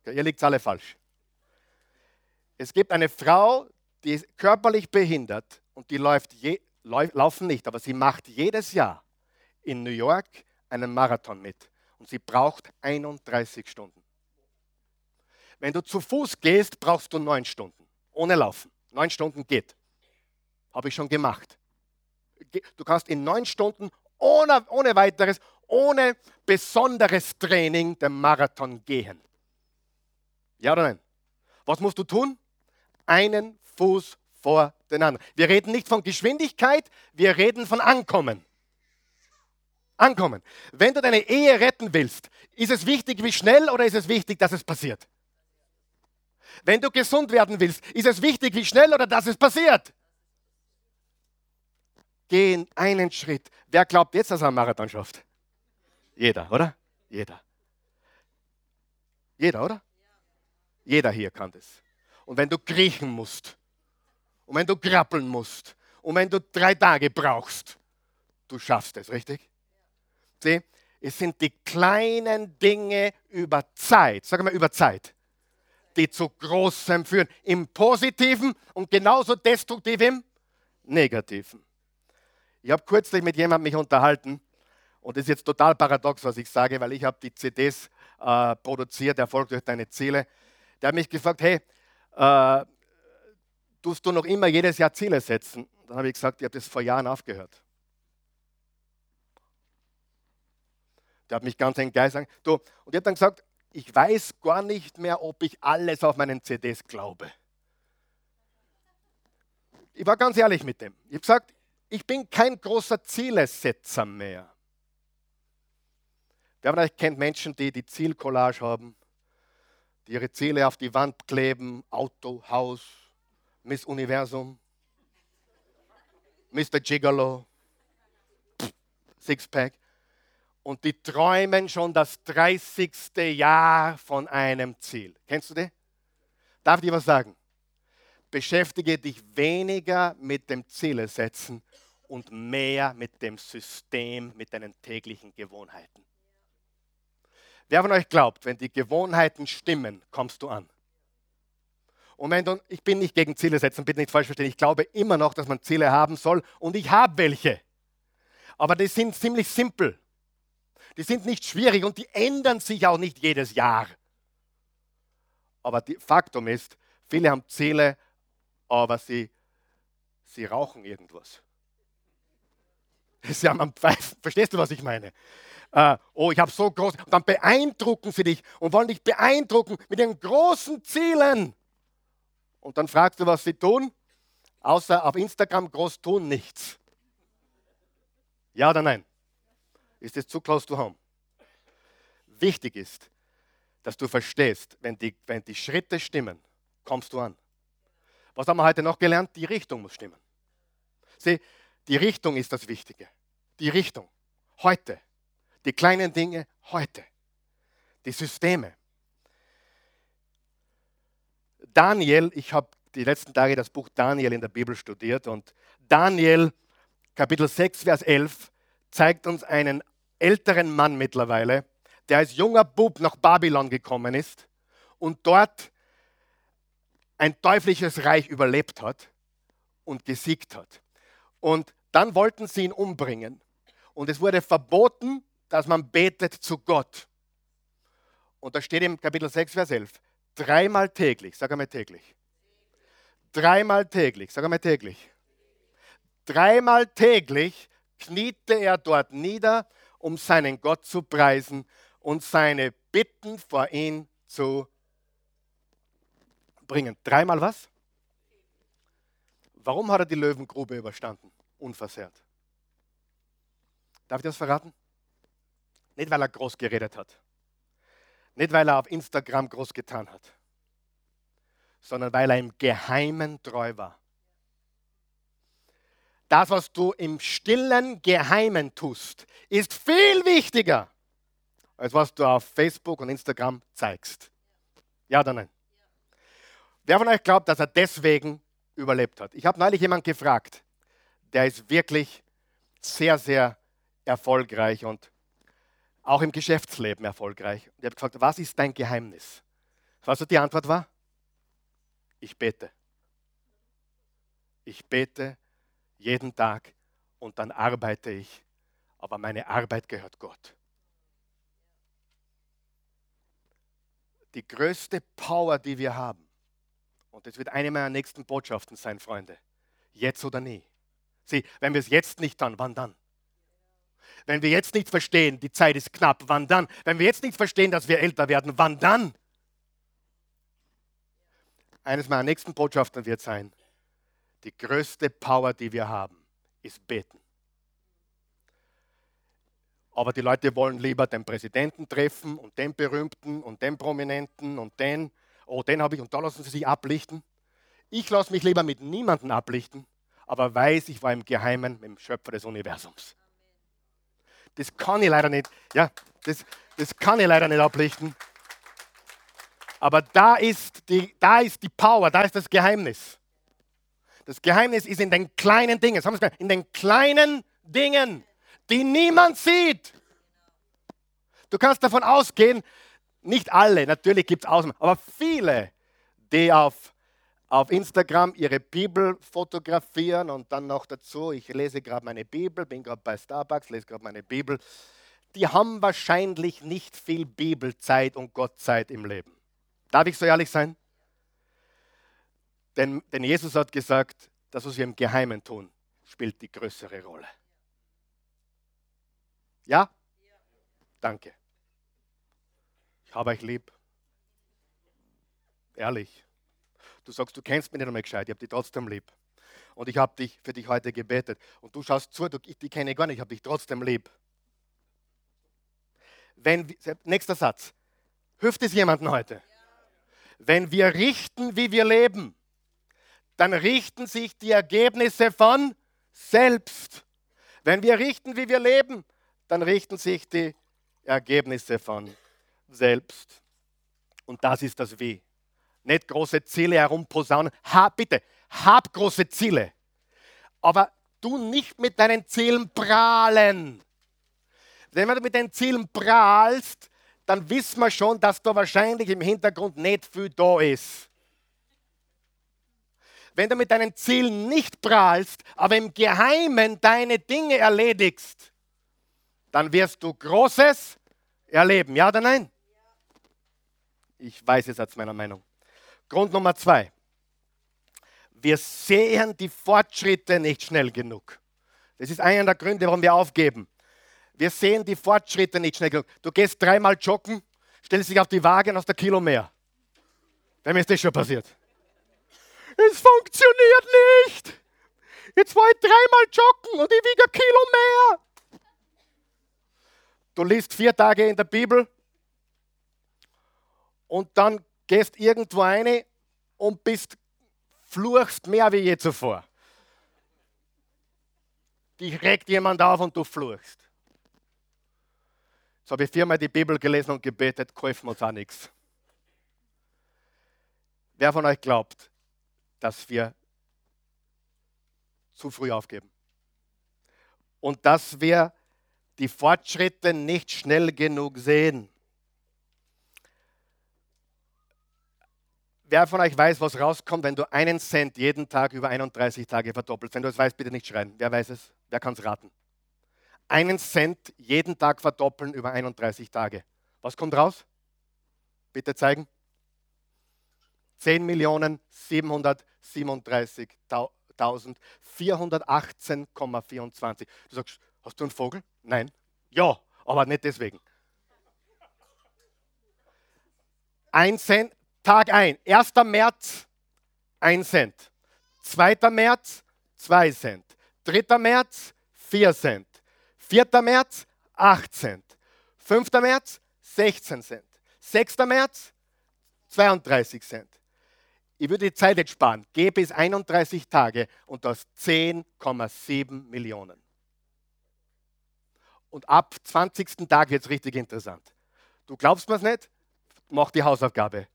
Okay, ihr liegt alle falsch. Es gibt eine Frau, die ist körperlich behindert und die läuft je, laufen nicht, aber sie macht jedes Jahr in New York einen Marathon mit und sie braucht 31 Stunden. Wenn du zu Fuß gehst, brauchst du neun Stunden. Ohne Laufen. Neun Stunden geht. Habe ich schon gemacht. Du kannst in neun Stunden ohne, ohne weiteres, ohne besonderes Training den Marathon gehen. Ja oder nein? Was musst du tun? Einen Fuß vor den anderen. Wir reden nicht von Geschwindigkeit, wir reden von Ankommen. Ankommen. Wenn du deine Ehe retten willst, ist es wichtig, wie schnell oder ist es wichtig, dass es passiert? Wenn du gesund werden willst, ist es wichtig, wie schnell oder dass es passiert. Geh einen Schritt. Wer glaubt jetzt, dass er einen Marathon schafft? Jeder, oder? Jeder. Jeder, oder? Jeder hier kann das. Und wenn du kriechen musst, und wenn du krabbeln musst, und wenn du drei Tage brauchst, du schaffst es, richtig? Sieh, es sind die kleinen Dinge über Zeit, sag mal über Zeit, die zu Großem führen. Im Positiven und genauso destruktiv im Negativen. Ich habe kürzlich mit jemandem mich unterhalten und das ist jetzt total paradox, was ich sage, weil ich habe die CDs äh, produziert, Erfolg durch deine Ziele. Der hat mich gefragt, hey, äh, tust du noch immer jedes Jahr Ziele setzen? Dann habe ich gesagt, ich habe das vor Jahren aufgehört. Der hat mich ganz. Du, und ich habe dann gesagt, ich weiß gar nicht mehr, ob ich alles auf meinen CDs glaube. Ich war ganz ehrlich mit dem. Ich habe gesagt, ich bin kein großer Zielesetzer mehr. Wer von euch kennt Menschen, die die Zielcollage haben, die ihre Ziele auf die Wand kleben, Auto, Haus, Miss Universum, Mr. Gigolo, Sixpack und die träumen schon das 30. Jahr von einem Ziel. Kennst du die? Darf ich dir was sagen? Beschäftige dich weniger mit dem Ziele setzen und mehr mit dem System, mit deinen täglichen Gewohnheiten. Wer von euch glaubt, wenn die Gewohnheiten stimmen, kommst du an? Und wenn du, ich bin nicht gegen Ziele setzen, bitte nicht falsch verstehen. Ich glaube immer noch, dass man Ziele haben soll und ich habe welche. Aber die sind ziemlich simpel. Die sind nicht schwierig und die ändern sich auch nicht jedes Jahr. Aber die, Faktum ist, viele haben Ziele, aber sie, sie rauchen irgendwas. Sie haben am Pfeifen. Verstehst du, was ich meine? Äh, oh, ich habe so groß. Und dann beeindrucken sie dich und wollen dich beeindrucken mit den großen Zielen. Und dann fragst du, was sie tun, außer auf Instagram groß tun nichts. Ja oder nein? Ist es zu close to home? Wichtig ist, dass du verstehst, wenn die, wenn die Schritte stimmen, kommst du an. Was haben wir heute noch gelernt? Die Richtung muss stimmen. Sieh, die Richtung ist das Wichtige. Die Richtung. Heute. Die kleinen Dinge heute. Die Systeme. Daniel, ich habe die letzten Tage das Buch Daniel in der Bibel studiert und Daniel Kapitel 6, Vers 11 zeigt uns einen älteren Mann mittlerweile, der als junger Bub nach Babylon gekommen ist und dort ein teuflisches Reich überlebt hat und gesiegt hat. Und dann wollten sie ihn umbringen. Und es wurde verboten, dass man betet zu Gott. Und da steht im Kapitel 6, Vers 11, dreimal täglich, sag einmal täglich. Dreimal täglich, sag einmal täglich. Dreimal täglich kniete er dort nieder, um seinen Gott zu preisen und seine Bitten vor ihn zu bringen. Dreimal was? Warum hat er die Löwengrube überstanden? Unversehrt. Darf ich das verraten? Nicht, weil er groß geredet hat. Nicht, weil er auf Instagram groß getan hat. Sondern weil er im Geheimen treu war. Das, was du im stillen Geheimen tust, ist viel wichtiger, als was du auf Facebook und Instagram zeigst. Ja oder nein? Wer von euch glaubt, dass er deswegen überlebt hat? Ich habe neulich jemanden gefragt, der ist wirklich sehr, sehr erfolgreich und auch im Geschäftsleben erfolgreich. Und ich habe gefragt, was ist dein Geheimnis? Was die Antwort war? Ich bete. Ich bete jeden Tag und dann arbeite ich. Aber meine Arbeit gehört Gott. Die größte Power, die wir haben, und das wird eine meiner nächsten Botschaften sein, Freunde, jetzt oder nie. Sieh, wenn wir es jetzt nicht tun, wann dann? Wenn wir jetzt nicht verstehen, die Zeit ist knapp, wann dann? Wenn wir jetzt nicht verstehen, dass wir älter werden, wann dann? Eines meiner nächsten Botschaften wird sein, die größte Power, die wir haben, ist beten. Aber die Leute wollen lieber den Präsidenten treffen und den Berühmten und den Prominenten und den, oh, den habe ich und da lassen sie sich ablichten. Ich lasse mich lieber mit niemandem ablichten, aber weiß, ich war im Geheimen mit dem Schöpfer des Universums. Das kann ich leider nicht, ja, das, das kann ich leider nicht ablichten. Aber da ist, die, da ist die Power, da ist das Geheimnis. Das Geheimnis ist in den kleinen Dingen. In den kleinen Dingen, die niemand sieht. Du kannst davon ausgehen, nicht alle, natürlich gibt es Ausnahmen, aber viele, die auf, auf Instagram ihre Bibel fotografieren und dann noch dazu, ich lese gerade meine Bibel, bin gerade bei Starbucks, lese gerade meine Bibel, die haben wahrscheinlich nicht viel Bibelzeit und Gottzeit im Leben. Darf ich so ehrlich sein? Denn, denn Jesus hat gesagt, das, was wir im Geheimen tun, spielt die größere Rolle. Ja? Danke. Ich habe euch lieb. Ehrlich. Du sagst, du kennst mich nicht einmal gescheit, ich habe dich trotzdem lieb. Und ich habe dich für dich heute gebetet. Und du schaust zu, du, ich, die kenne ich gar nicht, ich habe dich trotzdem lieb. Wenn, nächster Satz. Hilft es jemandem heute? Wenn wir richten, wie wir leben, dann richten sich die Ergebnisse von selbst. Wenn wir richten, wie wir leben, dann richten sich die Ergebnisse von selbst. Und das ist das Wie. Nicht große Ziele herumposaunen. Ha, bitte, hab große Ziele. Aber du nicht mit deinen Zielen prahlen. Wenn du mit deinen Zielen prahlst, dann wissen wir schon, dass da wahrscheinlich im Hintergrund nicht viel da ist wenn du mit deinen Zielen nicht prahlst, aber im Geheimen deine Dinge erledigst, dann wirst du Großes erleben. Ja oder nein? Ich weiß es als meiner Meinung. Grund Nummer zwei. Wir sehen die Fortschritte nicht schnell genug. Das ist einer der Gründe, warum wir aufgeben. Wir sehen die Fortschritte nicht schnell genug. Du gehst dreimal joggen, stellst dich auf die Waage und hast ein Kilo mehr. Wem ist das schon passiert? es funktioniert nicht. Jetzt war ich dreimal joggen und ich wiege ein Kilo mehr. Du liest vier Tage in der Bibel und dann gehst irgendwo rein und bist, fluchst mehr wie je zuvor. Dich regt jemand auf und du fluchst. Jetzt habe ich viermal die Bibel gelesen und gebetet, kaufen wir uns auch nichts. Wer von euch glaubt, dass wir zu früh aufgeben? Und dass wir die Fortschritte nicht schnell genug sehen? Wer von euch weiß, was rauskommt, wenn du einen Cent jeden Tag über 31 Tage verdoppelst? Wenn du es weißt, bitte nicht schreien. Wer weiß es? Wer kann es raten? Einen Cent jeden Tag verdoppeln über 31 Tage. Was kommt raus? Bitte zeigen. 10.737.418,24. Du sagst, hast du einen Vogel? Nein. Ja, aber nicht deswegen. Ein Cent, Tag ein. 1. März, ein Cent. 2. März, zwei Cent. 3. März, vier Cent. 4. März 8 Cent. 5. März 16 Cent. 6. März 32 Cent. Ich würde die Zeit jetzt sparen. Gehe bis 31 Tage und das 10,7 Millionen. Und ab 20. Tag wird es richtig interessant. Du glaubst mir es nicht? Mach die Hausaufgabe.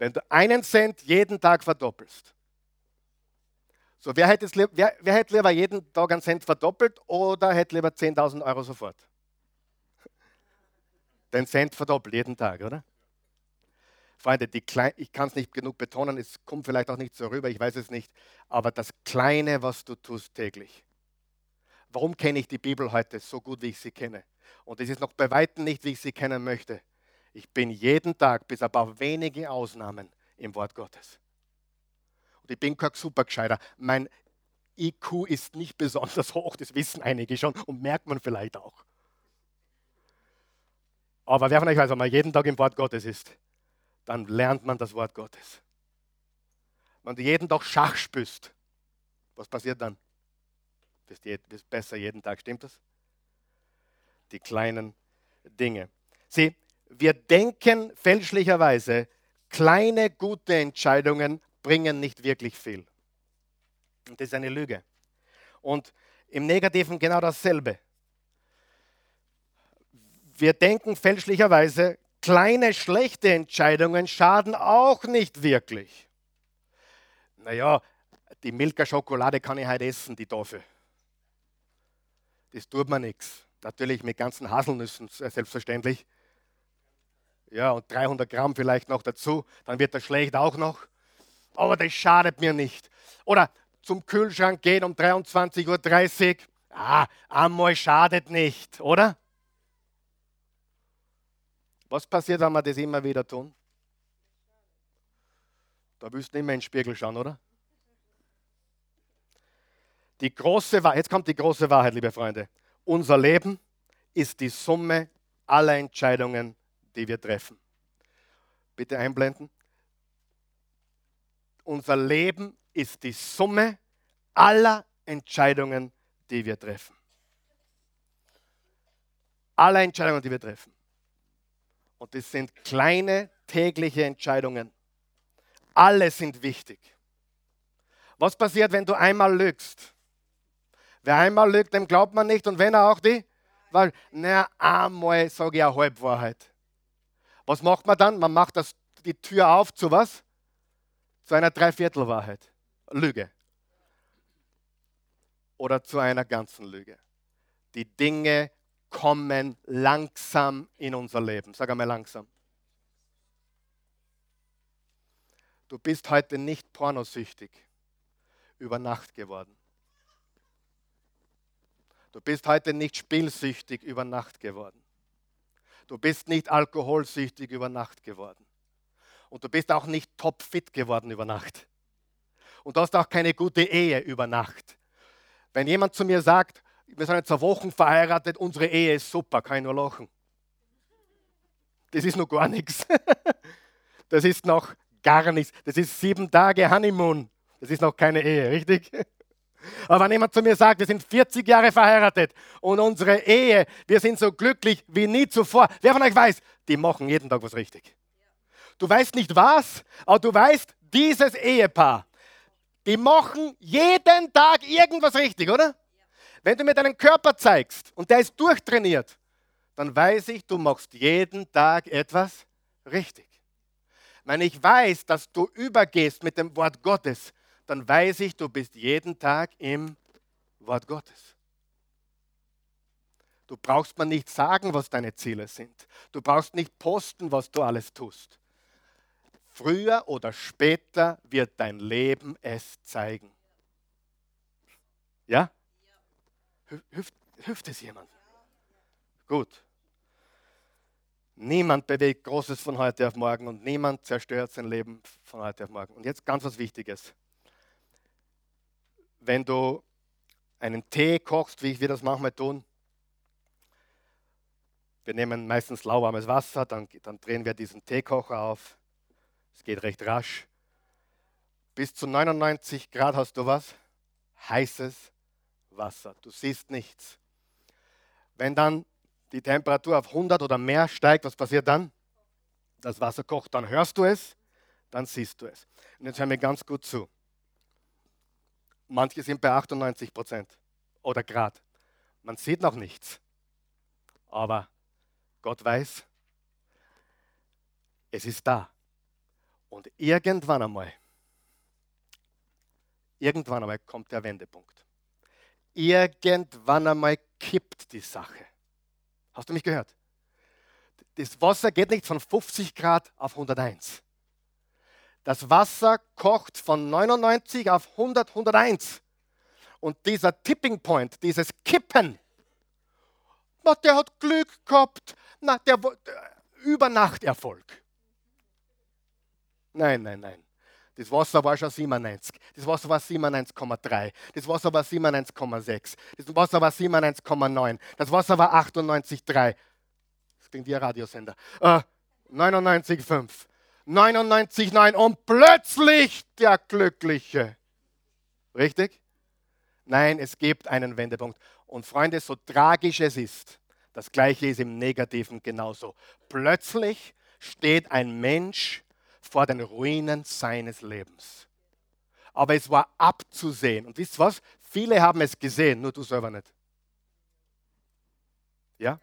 Wenn du einen Cent jeden Tag verdoppelst, so, wer hätte, wer, wer hätte lieber jeden Tag einen Cent verdoppelt oder hätte lieber 10.000 Euro sofort? Den Cent verdoppelt jeden Tag, oder? Freunde, Klein, ich kann es nicht genug betonen, es kommt vielleicht auch nicht so rüber, ich weiß es nicht, aber das Kleine, was du tust täglich. Warum kenne ich die Bibel heute so gut, wie ich sie kenne? Und es ist noch bei weitem nicht, wie ich sie kennen möchte. Ich bin jeden Tag, bis auf wenige Ausnahmen, im Wort Gottes ich bin kein Supergescheiter. Mein IQ ist nicht besonders [laughs] hoch, das wissen einige schon und merkt man vielleicht auch. Aber wer von euch weiß, wenn man jeden Tag im Wort Gottes ist, dann lernt man das Wort Gottes. Wenn du jeden Tag Schach spürst, was passiert dann? Bist, bist besser jeden Tag, stimmt das? Die kleinen Dinge. Sieh, wir denken fälschlicherweise, kleine gute Entscheidungen bringen nicht wirklich viel. Und das ist eine Lüge. Und im Negativen genau dasselbe. Wir denken fälschlicherweise, kleine schlechte Entscheidungen schaden auch nicht wirklich. Naja, die Milka-Schokolade kann ich heute essen, die Tafel. Das tut mir nichts. Natürlich mit ganzen Haselnüssen, selbstverständlich. Ja, und 300 Gramm vielleicht noch dazu, dann wird das schlecht auch noch aber das schadet mir nicht. Oder zum Kühlschrank gehen um 23.30 Uhr. Ah, einmal schadet nicht, oder? Was passiert, wenn wir das immer wieder tun? Da willst du nicht mehr in den Spiegel schauen, oder? Die große Wahrheit, jetzt kommt die große Wahrheit, liebe Freunde. Unser Leben ist die Summe aller Entscheidungen, die wir treffen. Bitte einblenden. Unser Leben ist die Summe aller Entscheidungen, die wir treffen. Aller Entscheidungen, die wir treffen. Und das sind kleine tägliche Entscheidungen. Alle sind wichtig. Was passiert, wenn du einmal lügst? Wer einmal lügt, dem glaubt man nicht. Und wenn er auch die, weil, na, einmal sage ich eine Halbwahrheit. Was macht man dann? Man macht das, die Tür auf zu was? zu einer Dreiviertelwahrheit, Lüge. Oder zu einer ganzen Lüge. Die Dinge kommen langsam in unser Leben. Sag einmal langsam. Du bist heute nicht pornosüchtig über Nacht geworden. Du bist heute nicht spielsüchtig über Nacht geworden. Du bist nicht alkoholsüchtig über Nacht geworden. Und du bist auch nicht topfit geworden über Nacht. Und du hast auch keine gute Ehe über Nacht. Wenn jemand zu mir sagt, wir sind jetzt zwei Wochen verheiratet, unsere Ehe ist super, kann ich nur lachen. Das ist noch gar nichts. [laughs] Das ist noch gar nichts. Das ist sieben Tage Honeymoon. Das ist noch keine Ehe, richtig? Aber wenn jemand zu mir sagt, wir sind 40 Jahre verheiratet und unsere Ehe, wir sind so glücklich wie nie zuvor. Wer von euch weiß, die machen jeden Tag was richtig. Du weißt nicht was, aber du weißt, dieses Ehepaar, die machen jeden Tag irgendwas richtig, oder? Wenn du mir deinen Körper zeigst und der ist durchtrainiert, dann weiß ich, du machst jeden Tag etwas richtig. Wenn ich weiß, dass du übergehst mit dem Wort Gottes, dann weiß ich, du bist jeden Tag im Wort Gottes. Du brauchst mir nicht sagen, was deine Ziele sind. Du brauchst nicht posten, was du alles tust. Früher oder später wird dein Leben es zeigen. Ja? Hilft, hilft es jemand? Gut. Niemand bewegt Großes von heute auf morgen und niemand zerstört sein Leben von heute auf morgen. Und jetzt ganz was Wichtiges. Wenn du einen Tee kochst, wie wir das manchmal tun, wir nehmen meistens lauwarmes Wasser, dann, dann drehen wir diesen Teekocher auf. Es geht recht rasch. Bis zu 99 Grad hast du was? Heißes Wasser. Du siehst nichts. Wenn dann die Temperatur auf 100 oder mehr steigt, was passiert dann? Das Wasser kocht. Dann hörst du es, dann siehst du es. Und jetzt hör mir ganz gut zu. Manche sind bei 98 Prozent oder Grad. Man sieht noch nichts. Aber Gott weiß, es ist da. Und irgendwann einmal, irgendwann einmal kommt der Wendepunkt. Irgendwann einmal kippt die Sache. Hast du mich gehört? Das Wasser geht nicht von 50 Grad auf 101. Das Wasser kocht von 99 auf 100, 101. Und dieser Tipping Point, dieses Kippen, der hat Glück gehabt, na, der, der Übernachterfolg. Nein, nein, nein. Das Wasser war schon 97. Das Wasser war 97,3. Das Wasser war 97,6. Das Wasser war 97,9. Das Wasser war 98,3. Das klingt wie ein Radiosender. Äh, 99,5. 99,9. Und plötzlich der Glückliche. Richtig? Nein, es gibt einen Wendepunkt. Und Freunde, so tragisch es ist, das Gleiche ist im Negativen genauso. Plötzlich steht ein Mensch vor den Ruinen seines Lebens. Aber es war abzusehen. Und wisst ihr was? Viele haben es gesehen, nur du selber nicht. Ja?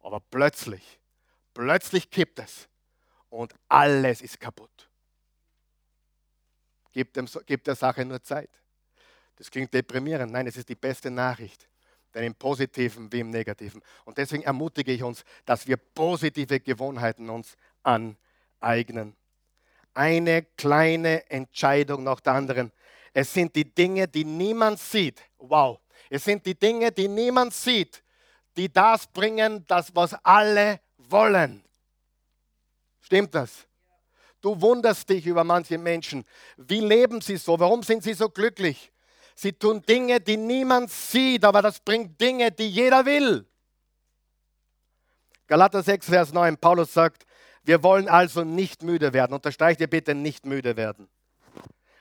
Aber plötzlich, plötzlich kippt es und alles ist kaputt. Gib, dem, gib der Sache nur Zeit. Das klingt deprimierend. Nein, es ist die beste Nachricht. Denn im Positiven wie im Negativen. Und deswegen ermutige ich uns, dass wir positive Gewohnheiten uns an eignen. Eine kleine Entscheidung nach der anderen. Es sind die Dinge, die niemand sieht. Wow. Es sind die Dinge, die niemand sieht, die das bringen, das was alle wollen. Stimmt das? Du wunderst dich über manche Menschen. Wie leben sie so? Warum sind sie so glücklich? Sie tun Dinge, die niemand sieht, aber das bringt Dinge, die jeder will. Galater 6, Vers 9, Paulus sagt, wir wollen also nicht müde werden. Unterstreicht ihr bitte nicht müde werden.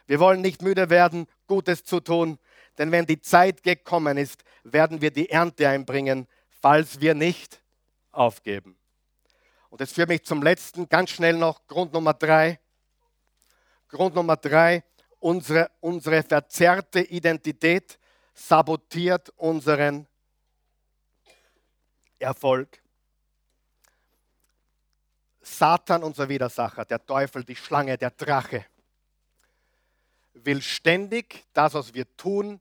Wir wollen nicht müde werden, Gutes zu tun, denn wenn die Zeit gekommen ist, werden wir die Ernte einbringen, falls wir nicht aufgeben. Und das führt mich zum letzten, ganz schnell noch, Grund Nummer drei. Grund Nummer drei, unsere, unsere verzerrte Identität sabotiert unseren Erfolg. Satan, unser Widersacher, der Teufel, die Schlange, der Drache, will ständig das, was wir tun,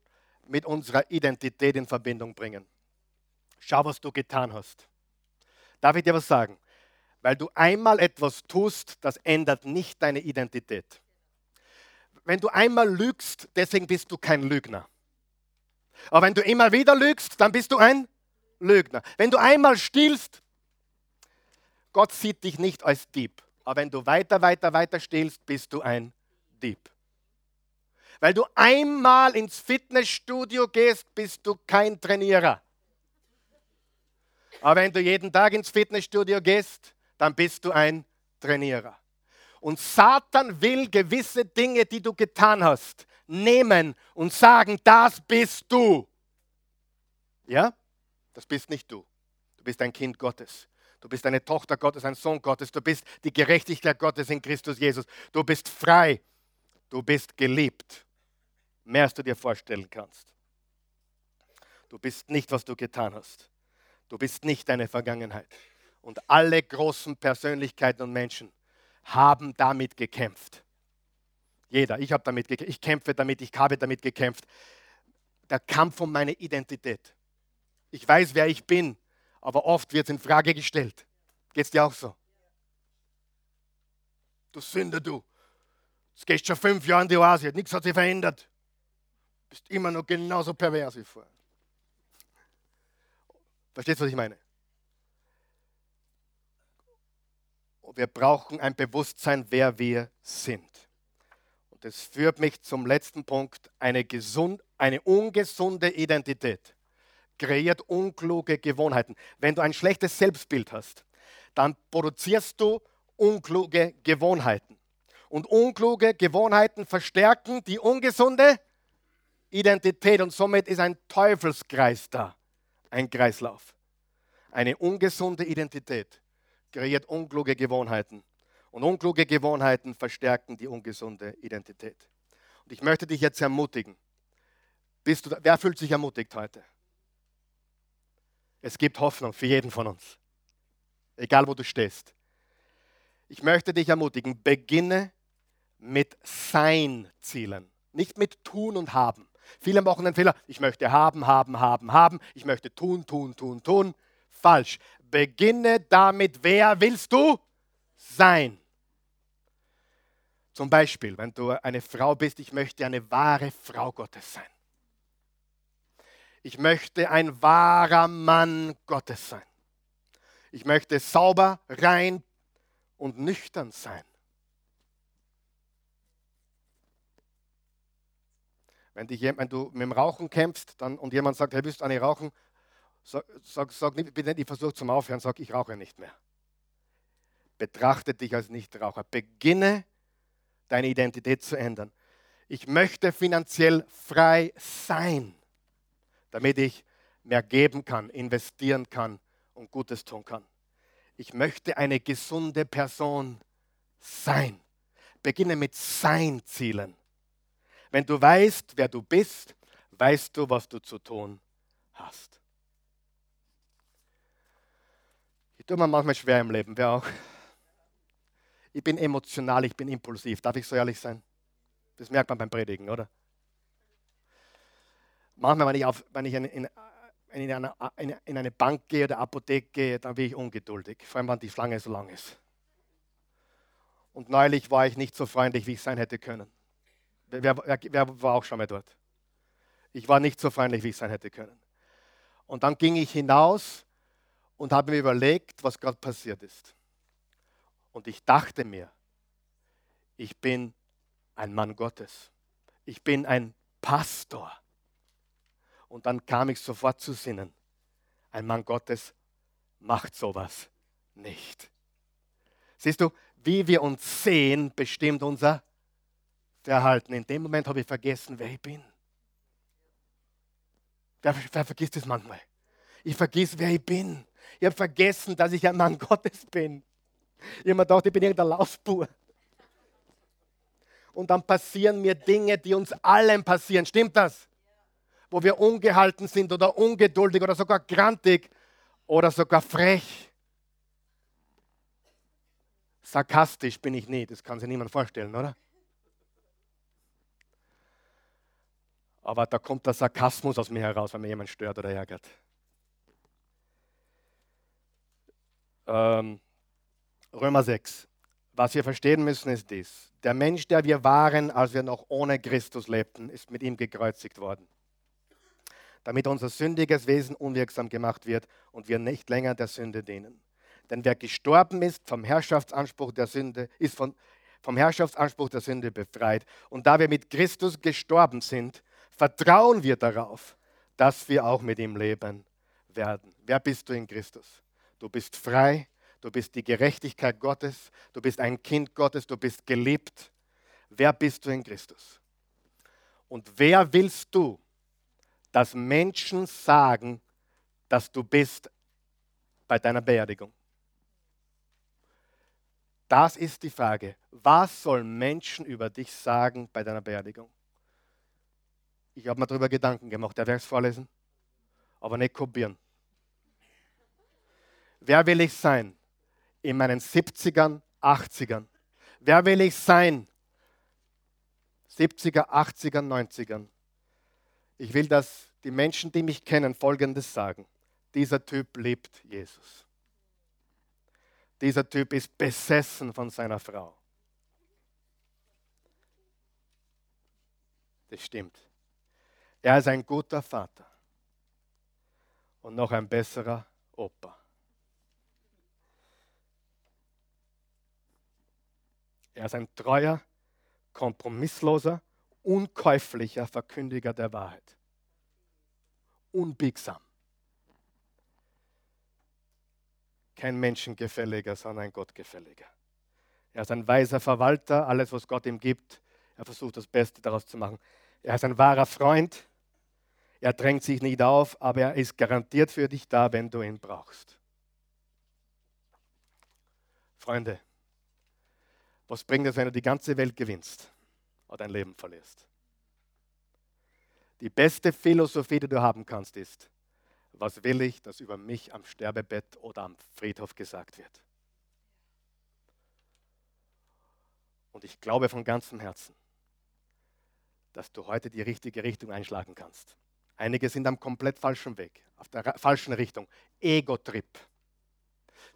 mit unserer Identität in Verbindung bringen. Schau, was du getan hast. Darf ich dir was sagen? Weil du einmal etwas tust, das ändert nicht deine Identität. Wenn du einmal lügst, deswegen bist du kein Lügner. Aber wenn du immer wieder lügst, dann bist du ein Lügner. Wenn du einmal stiehlst, Gott sieht dich nicht als Dieb. Aber wenn du weiter, weiter, weiter stehst, bist du ein Dieb. Weil du einmal ins Fitnessstudio gehst, bist du kein Trainierer. Aber wenn du jeden Tag ins Fitnessstudio gehst, dann bist du ein Trainierer. Und Satan will gewisse Dinge, die du getan hast, nehmen und sagen, das bist du. Ja? Das bist nicht du. Du bist ein Kind Gottes. Du bist eine Tochter Gottes, ein Sohn Gottes. Du bist die Gerechtigkeit Gottes in Christus Jesus. Du bist frei. Du bist geliebt. Mehr als du dir vorstellen kannst. Du bist nicht, was du getan hast. Du bist nicht deine Vergangenheit. Und alle großen Persönlichkeiten und Menschen haben damit gekämpft. Jeder, ich habe damit gekämpft, ich kämpfe damit, ich habe damit gekämpft. Der Kampf um meine Identität. Ich weiß, wer ich bin, aber oft wird es in Frage gestellt. Geht es dir auch so? Du Sünder, du. Es geht schon fünf Jahre in die Oase, nichts hat sich verändert. Bist immer noch genauso pervers wie vorher. Verstehst du, was ich meine? Wir brauchen ein Bewusstsein, wer wir sind. Und das führt mich zum letzten Punkt. Eine, gesund, eine ungesunde Identität kreiert unkluge Gewohnheiten. Wenn du ein schlechtes Selbstbild hast, dann produzierst du unkluge Gewohnheiten. Und unkluge Gewohnheiten verstärken die ungesunde Identität und somit ist ein Teufelskreis da, ein Kreislauf. Eine ungesunde Identität kreiert unkluge Gewohnheiten und unkluge Gewohnheiten verstärken die ungesunde Identität. Und ich möchte dich jetzt ermutigen. Bist du, wer fühlt sich ermutigt heute? Es gibt Hoffnung für jeden von uns, egal wo du stehst. Ich möchte dich ermutigen, beginne mit Sein-Zielen, nicht mit Tun und Haben. Viele machen den Fehler, ich möchte haben, haben, haben, haben, ich möchte tun, tun, tun, tun. Falsch. Beginne damit, wer willst du sein? Zum Beispiel, wenn du eine Frau bist, ich möchte eine wahre Frau Gottes sein. Ich möchte ein wahrer Mann Gottes sein. Ich möchte sauber, rein und nüchtern sein. Wenn, dich, wenn du mit dem Rauchen kämpfst dann, und jemand sagt, hey, willst du eine rauchen? Sag, sag, sag bitte nicht, ich versuche zum Aufhören, sag, ich rauche nicht mehr. Betrachte dich als Nichtraucher. Beginne deine Identität zu ändern. Ich möchte finanziell frei sein, damit ich mehr geben kann, investieren kann und Gutes tun kann. Ich möchte eine gesunde Person sein. Beginne mit Sein-Zielen. Wenn du weißt, wer du bist, weißt du, was du zu tun hast. Tue mir manchmal schwer im Leben, wer auch. Ich bin emotional, ich bin impulsiv. Darf ich so ehrlich sein? Das merkt man beim Predigen, oder? Manchmal, wenn ich, auf, wenn ich in, in, in, eine, in eine Bank gehe oder Apotheke gehe, dann bin ich ungeduldig. Vor allem, wenn die Schlange so lang ist. Und neulich war ich nicht so freundlich, wie ich sein hätte können. Wer, wer, wer war auch schon mal dort? Ich war nicht so freundlich, wie ich sein hätte können. Und dann ging ich hinaus und habe mir überlegt, was gerade passiert ist. Und ich dachte mir, ich bin ein Mann Gottes. Ich bin ein Pastor. Und dann kam ich sofort zu Sinnen. Ein Mann Gottes macht sowas nicht. Siehst du, wie wir uns sehen, bestimmt unser Verhalten. In dem Moment habe ich vergessen, wer ich bin. Wer, wer vergisst es manchmal? Ich vergiss, wer ich bin. Ich habe vergessen, dass ich ein Mann [laughs] Gottes bin. Ich habe mir gedacht, ich bin irgendein Lausbur. Und dann passieren mir Dinge, die uns allen passieren. Stimmt das? Wo wir ungehalten sind oder ungeduldig oder sogar grantig oder sogar frech. Sarkastisch bin ich nie, das kann sich niemand vorstellen, oder? Aber da kommt der Sarkasmus aus mir heraus, wenn mir jemand stört oder ärgert. Ähm, Römer 6. Was wir verstehen müssen, ist dies. Der Mensch, der wir waren, als wir noch ohne Christus lebten, ist mit ihm gekreuzigt worden. Damit unser sündiges Wesen unwirksam gemacht wird und wir nicht länger der Sünde dienen. Denn wer gestorben ist vom Herrschaftsanspruch der Sünde, ist von, vom Herrschaftsanspruch der Sünde befreit. Und da wir mit Christus gestorben sind, vertrauen wir darauf, dass wir auch mit ihm leben werden. Wer bist du in Christus? Du bist frei, du bist die Gerechtigkeit Gottes, du bist ein Kind Gottes, du bist geliebt. Wer bist du in Christus? Und wer willst du, dass Menschen sagen, dass du bist bei deiner Beerdigung? Das ist die Frage. Was sollen Menschen über dich sagen bei deiner Beerdigung? Ich habe mir darüber Gedanken gemacht. Der werde es vorlesen, aber nicht kopieren. Wer will ich sein in meinen 70ern, 80ern? Wer will ich sein 70er, 80er, 90ern? Ich will, dass die Menschen, die mich kennen, Folgendes sagen. Dieser Typ liebt Jesus. Dieser Typ ist besessen von seiner Frau. Das stimmt. Er ist ein guter Vater und noch ein besserer Opa. Er ist ein treuer, kompromissloser, unkäuflicher Verkündiger der Wahrheit. Unbiegsam. kein Menschengefälliger, sondern ein Gottgefälliger. Er ist ein weiser Verwalter, alles, was Gott ihm gibt, er versucht das Beste daraus zu machen. Er ist ein wahrer Freund, er drängt sich nicht auf, aber er ist garantiert für dich da, wenn du ihn brauchst. Freunde, was bringt es, wenn du die ganze Welt gewinnst oder dein Leben verlierst? Die beste Philosophie, die du haben kannst, ist, was will ich, dass über mich am Sterbebett oder am Friedhof gesagt wird. Und ich glaube von ganzem Herzen, dass du heute die richtige Richtung einschlagen kannst. Einige sind am komplett falschen Weg, auf der falschen Richtung. Ego-Trip.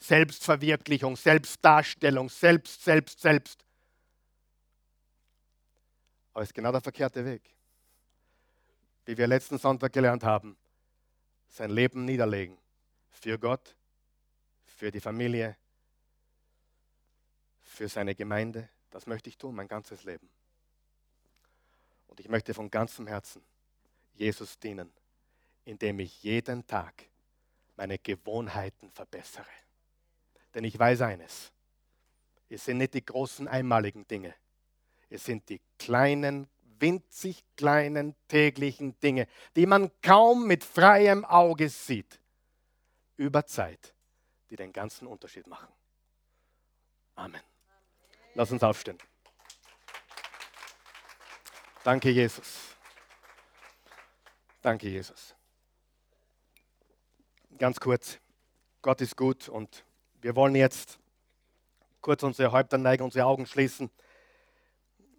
Selbstverwirklichung, Selbstdarstellung, selbst, selbst, selbst. Aber es ist genau der verkehrte Weg. Wie wir letzten Sonntag gelernt haben, sein Leben niederlegen. Für Gott, für die Familie, für seine Gemeinde. Das möchte ich tun, mein ganzes Leben. Und ich möchte von ganzem Herzen Jesus dienen, indem ich jeden Tag meine Gewohnheiten verbessere. Denn ich weiß eines, es sind nicht die großen einmaligen Dinge, es sind die kleinen winzig kleinen täglichen Dinge, die man kaum mit freiem Auge sieht, über Zeit, die den ganzen Unterschied machen. Amen. Lass uns aufstehen. Danke, Jesus. Danke, Jesus. Ganz kurz, Gott ist gut und wir wollen jetzt kurz unsere Häupter neigen, unsere Augen schließen.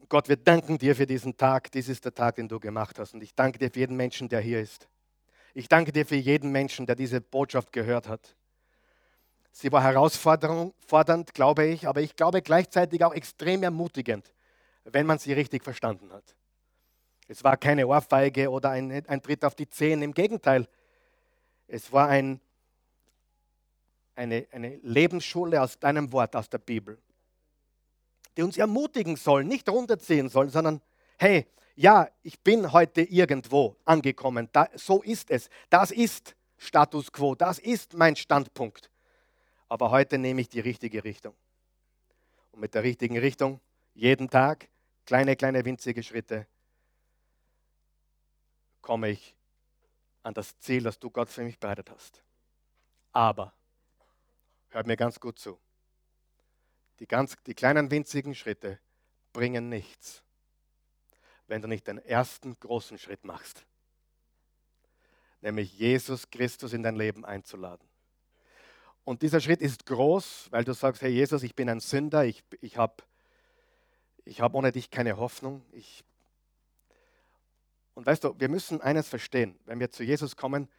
Gott, wir danken dir für diesen Tag. Dies ist der Tag, den du gemacht hast. Und ich danke dir für jeden Menschen, der hier ist. Ich danke dir für jeden Menschen, der diese Botschaft gehört hat. Sie war herausfordernd, glaube ich, aber ich glaube gleichzeitig auch extrem ermutigend, wenn man sie richtig verstanden hat. Es war keine Ohrfeige oder ein, ein Tritt auf die Zehen, im Gegenteil. Es war ein, eine, eine Lebensschule aus deinem Wort, aus der Bibel die uns ermutigen sollen, nicht runterziehen sollen, sondern hey, ja, ich bin heute irgendwo angekommen. Da, so ist es. Das ist Status quo. Das ist mein Standpunkt. Aber heute nehme ich die richtige Richtung. Und mit der richtigen Richtung jeden Tag kleine, kleine, winzige Schritte komme ich an das Ziel, das du Gott für mich bereitet hast. Aber, hört mir ganz gut zu, die, ganz, die kleinen winzigen Schritte bringen nichts, wenn du nicht den ersten großen Schritt machst, nämlich Jesus Christus in dein Leben einzuladen. Und dieser Schritt ist groß, weil du sagst, hey Jesus, ich bin ein Sünder, ich, ich habe ich hab ohne dich keine Hoffnung. Ich und weißt du, wir müssen eines verstehen, wenn wir zu Jesus kommen,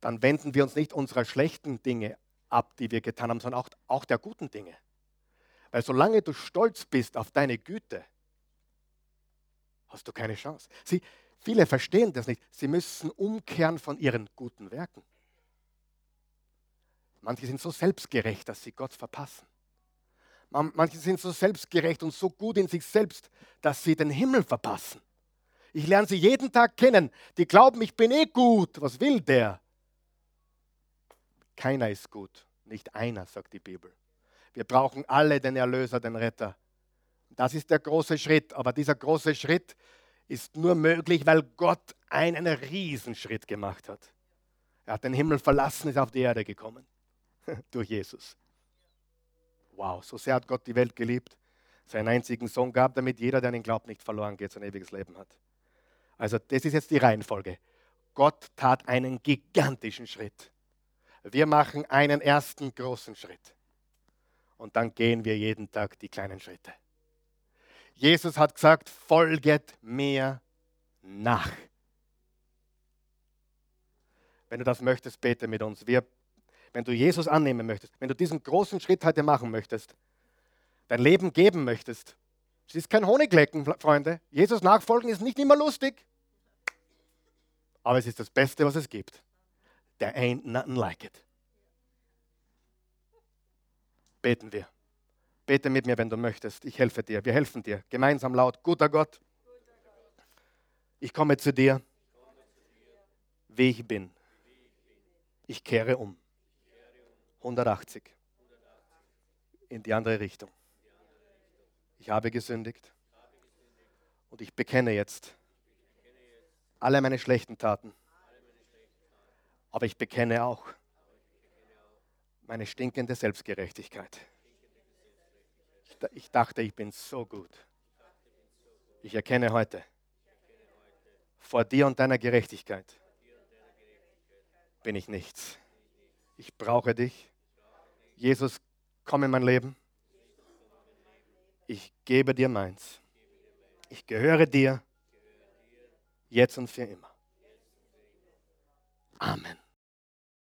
dann wenden wir uns nicht unserer schlechten Dinge ab, die wir getan haben, sondern auch, auch der guten Dinge. Weil solange du stolz bist auf deine Güte, hast du keine Chance. Sie, viele verstehen das nicht. Sie müssen umkehren von ihren guten Werken. Manche sind so selbstgerecht, dass sie Gott verpassen. Manche sind so selbstgerecht und so gut in sich selbst, dass sie den Himmel verpassen. Ich lerne sie jeden Tag kennen. Die glauben, ich bin eh gut. Was will der? Keiner ist gut, nicht einer, sagt die Bibel. Wir brauchen alle den Erlöser, den Retter. Das ist der große Schritt, aber dieser große Schritt ist nur möglich, weil Gott einen Riesenschritt gemacht hat. Er hat den Himmel verlassen, ist auf die Erde gekommen. [laughs] Durch Jesus. Wow, so sehr hat Gott die Welt geliebt. Seinen einzigen Sohn gab, damit jeder, der an ihn glaubt, nicht verloren geht, sein ewiges Leben hat. Also das ist jetzt die Reihenfolge. Gott tat einen gigantischen Schritt. Wir machen einen ersten großen Schritt. Und dann gehen wir jeden Tag die kleinen Schritte. Jesus hat gesagt, folget mir nach. Wenn du das möchtest, bete mit uns. Wir, wenn du Jesus annehmen möchtest, wenn du diesen großen Schritt heute machen möchtest, dein Leben geben möchtest, es ist kein Honiglecken, Freunde. Jesus nachfolgen ist nicht immer lustig. Aber es ist das Beste, was es gibt. There ain't nothing like it. Beten wir. Bete mit mir, wenn du möchtest. Ich helfe dir. Wir helfen dir. Gemeinsam laut. Guter Gott, ich komme zu dir, wie ich bin. Ich kehre um. 180. In die andere Richtung. Ich habe gesündigt. Und ich bekenne jetzt alle meine schlechten Taten. Aber ich bekenne auch meine stinkende Selbstgerechtigkeit. Ich dachte, ich bin so gut. Ich erkenne heute vor dir und deiner Gerechtigkeit bin ich nichts. Ich brauche dich. Jesus, komm in mein Leben. Ich gebe dir meins. Ich gehöre dir jetzt und für immer. Amen.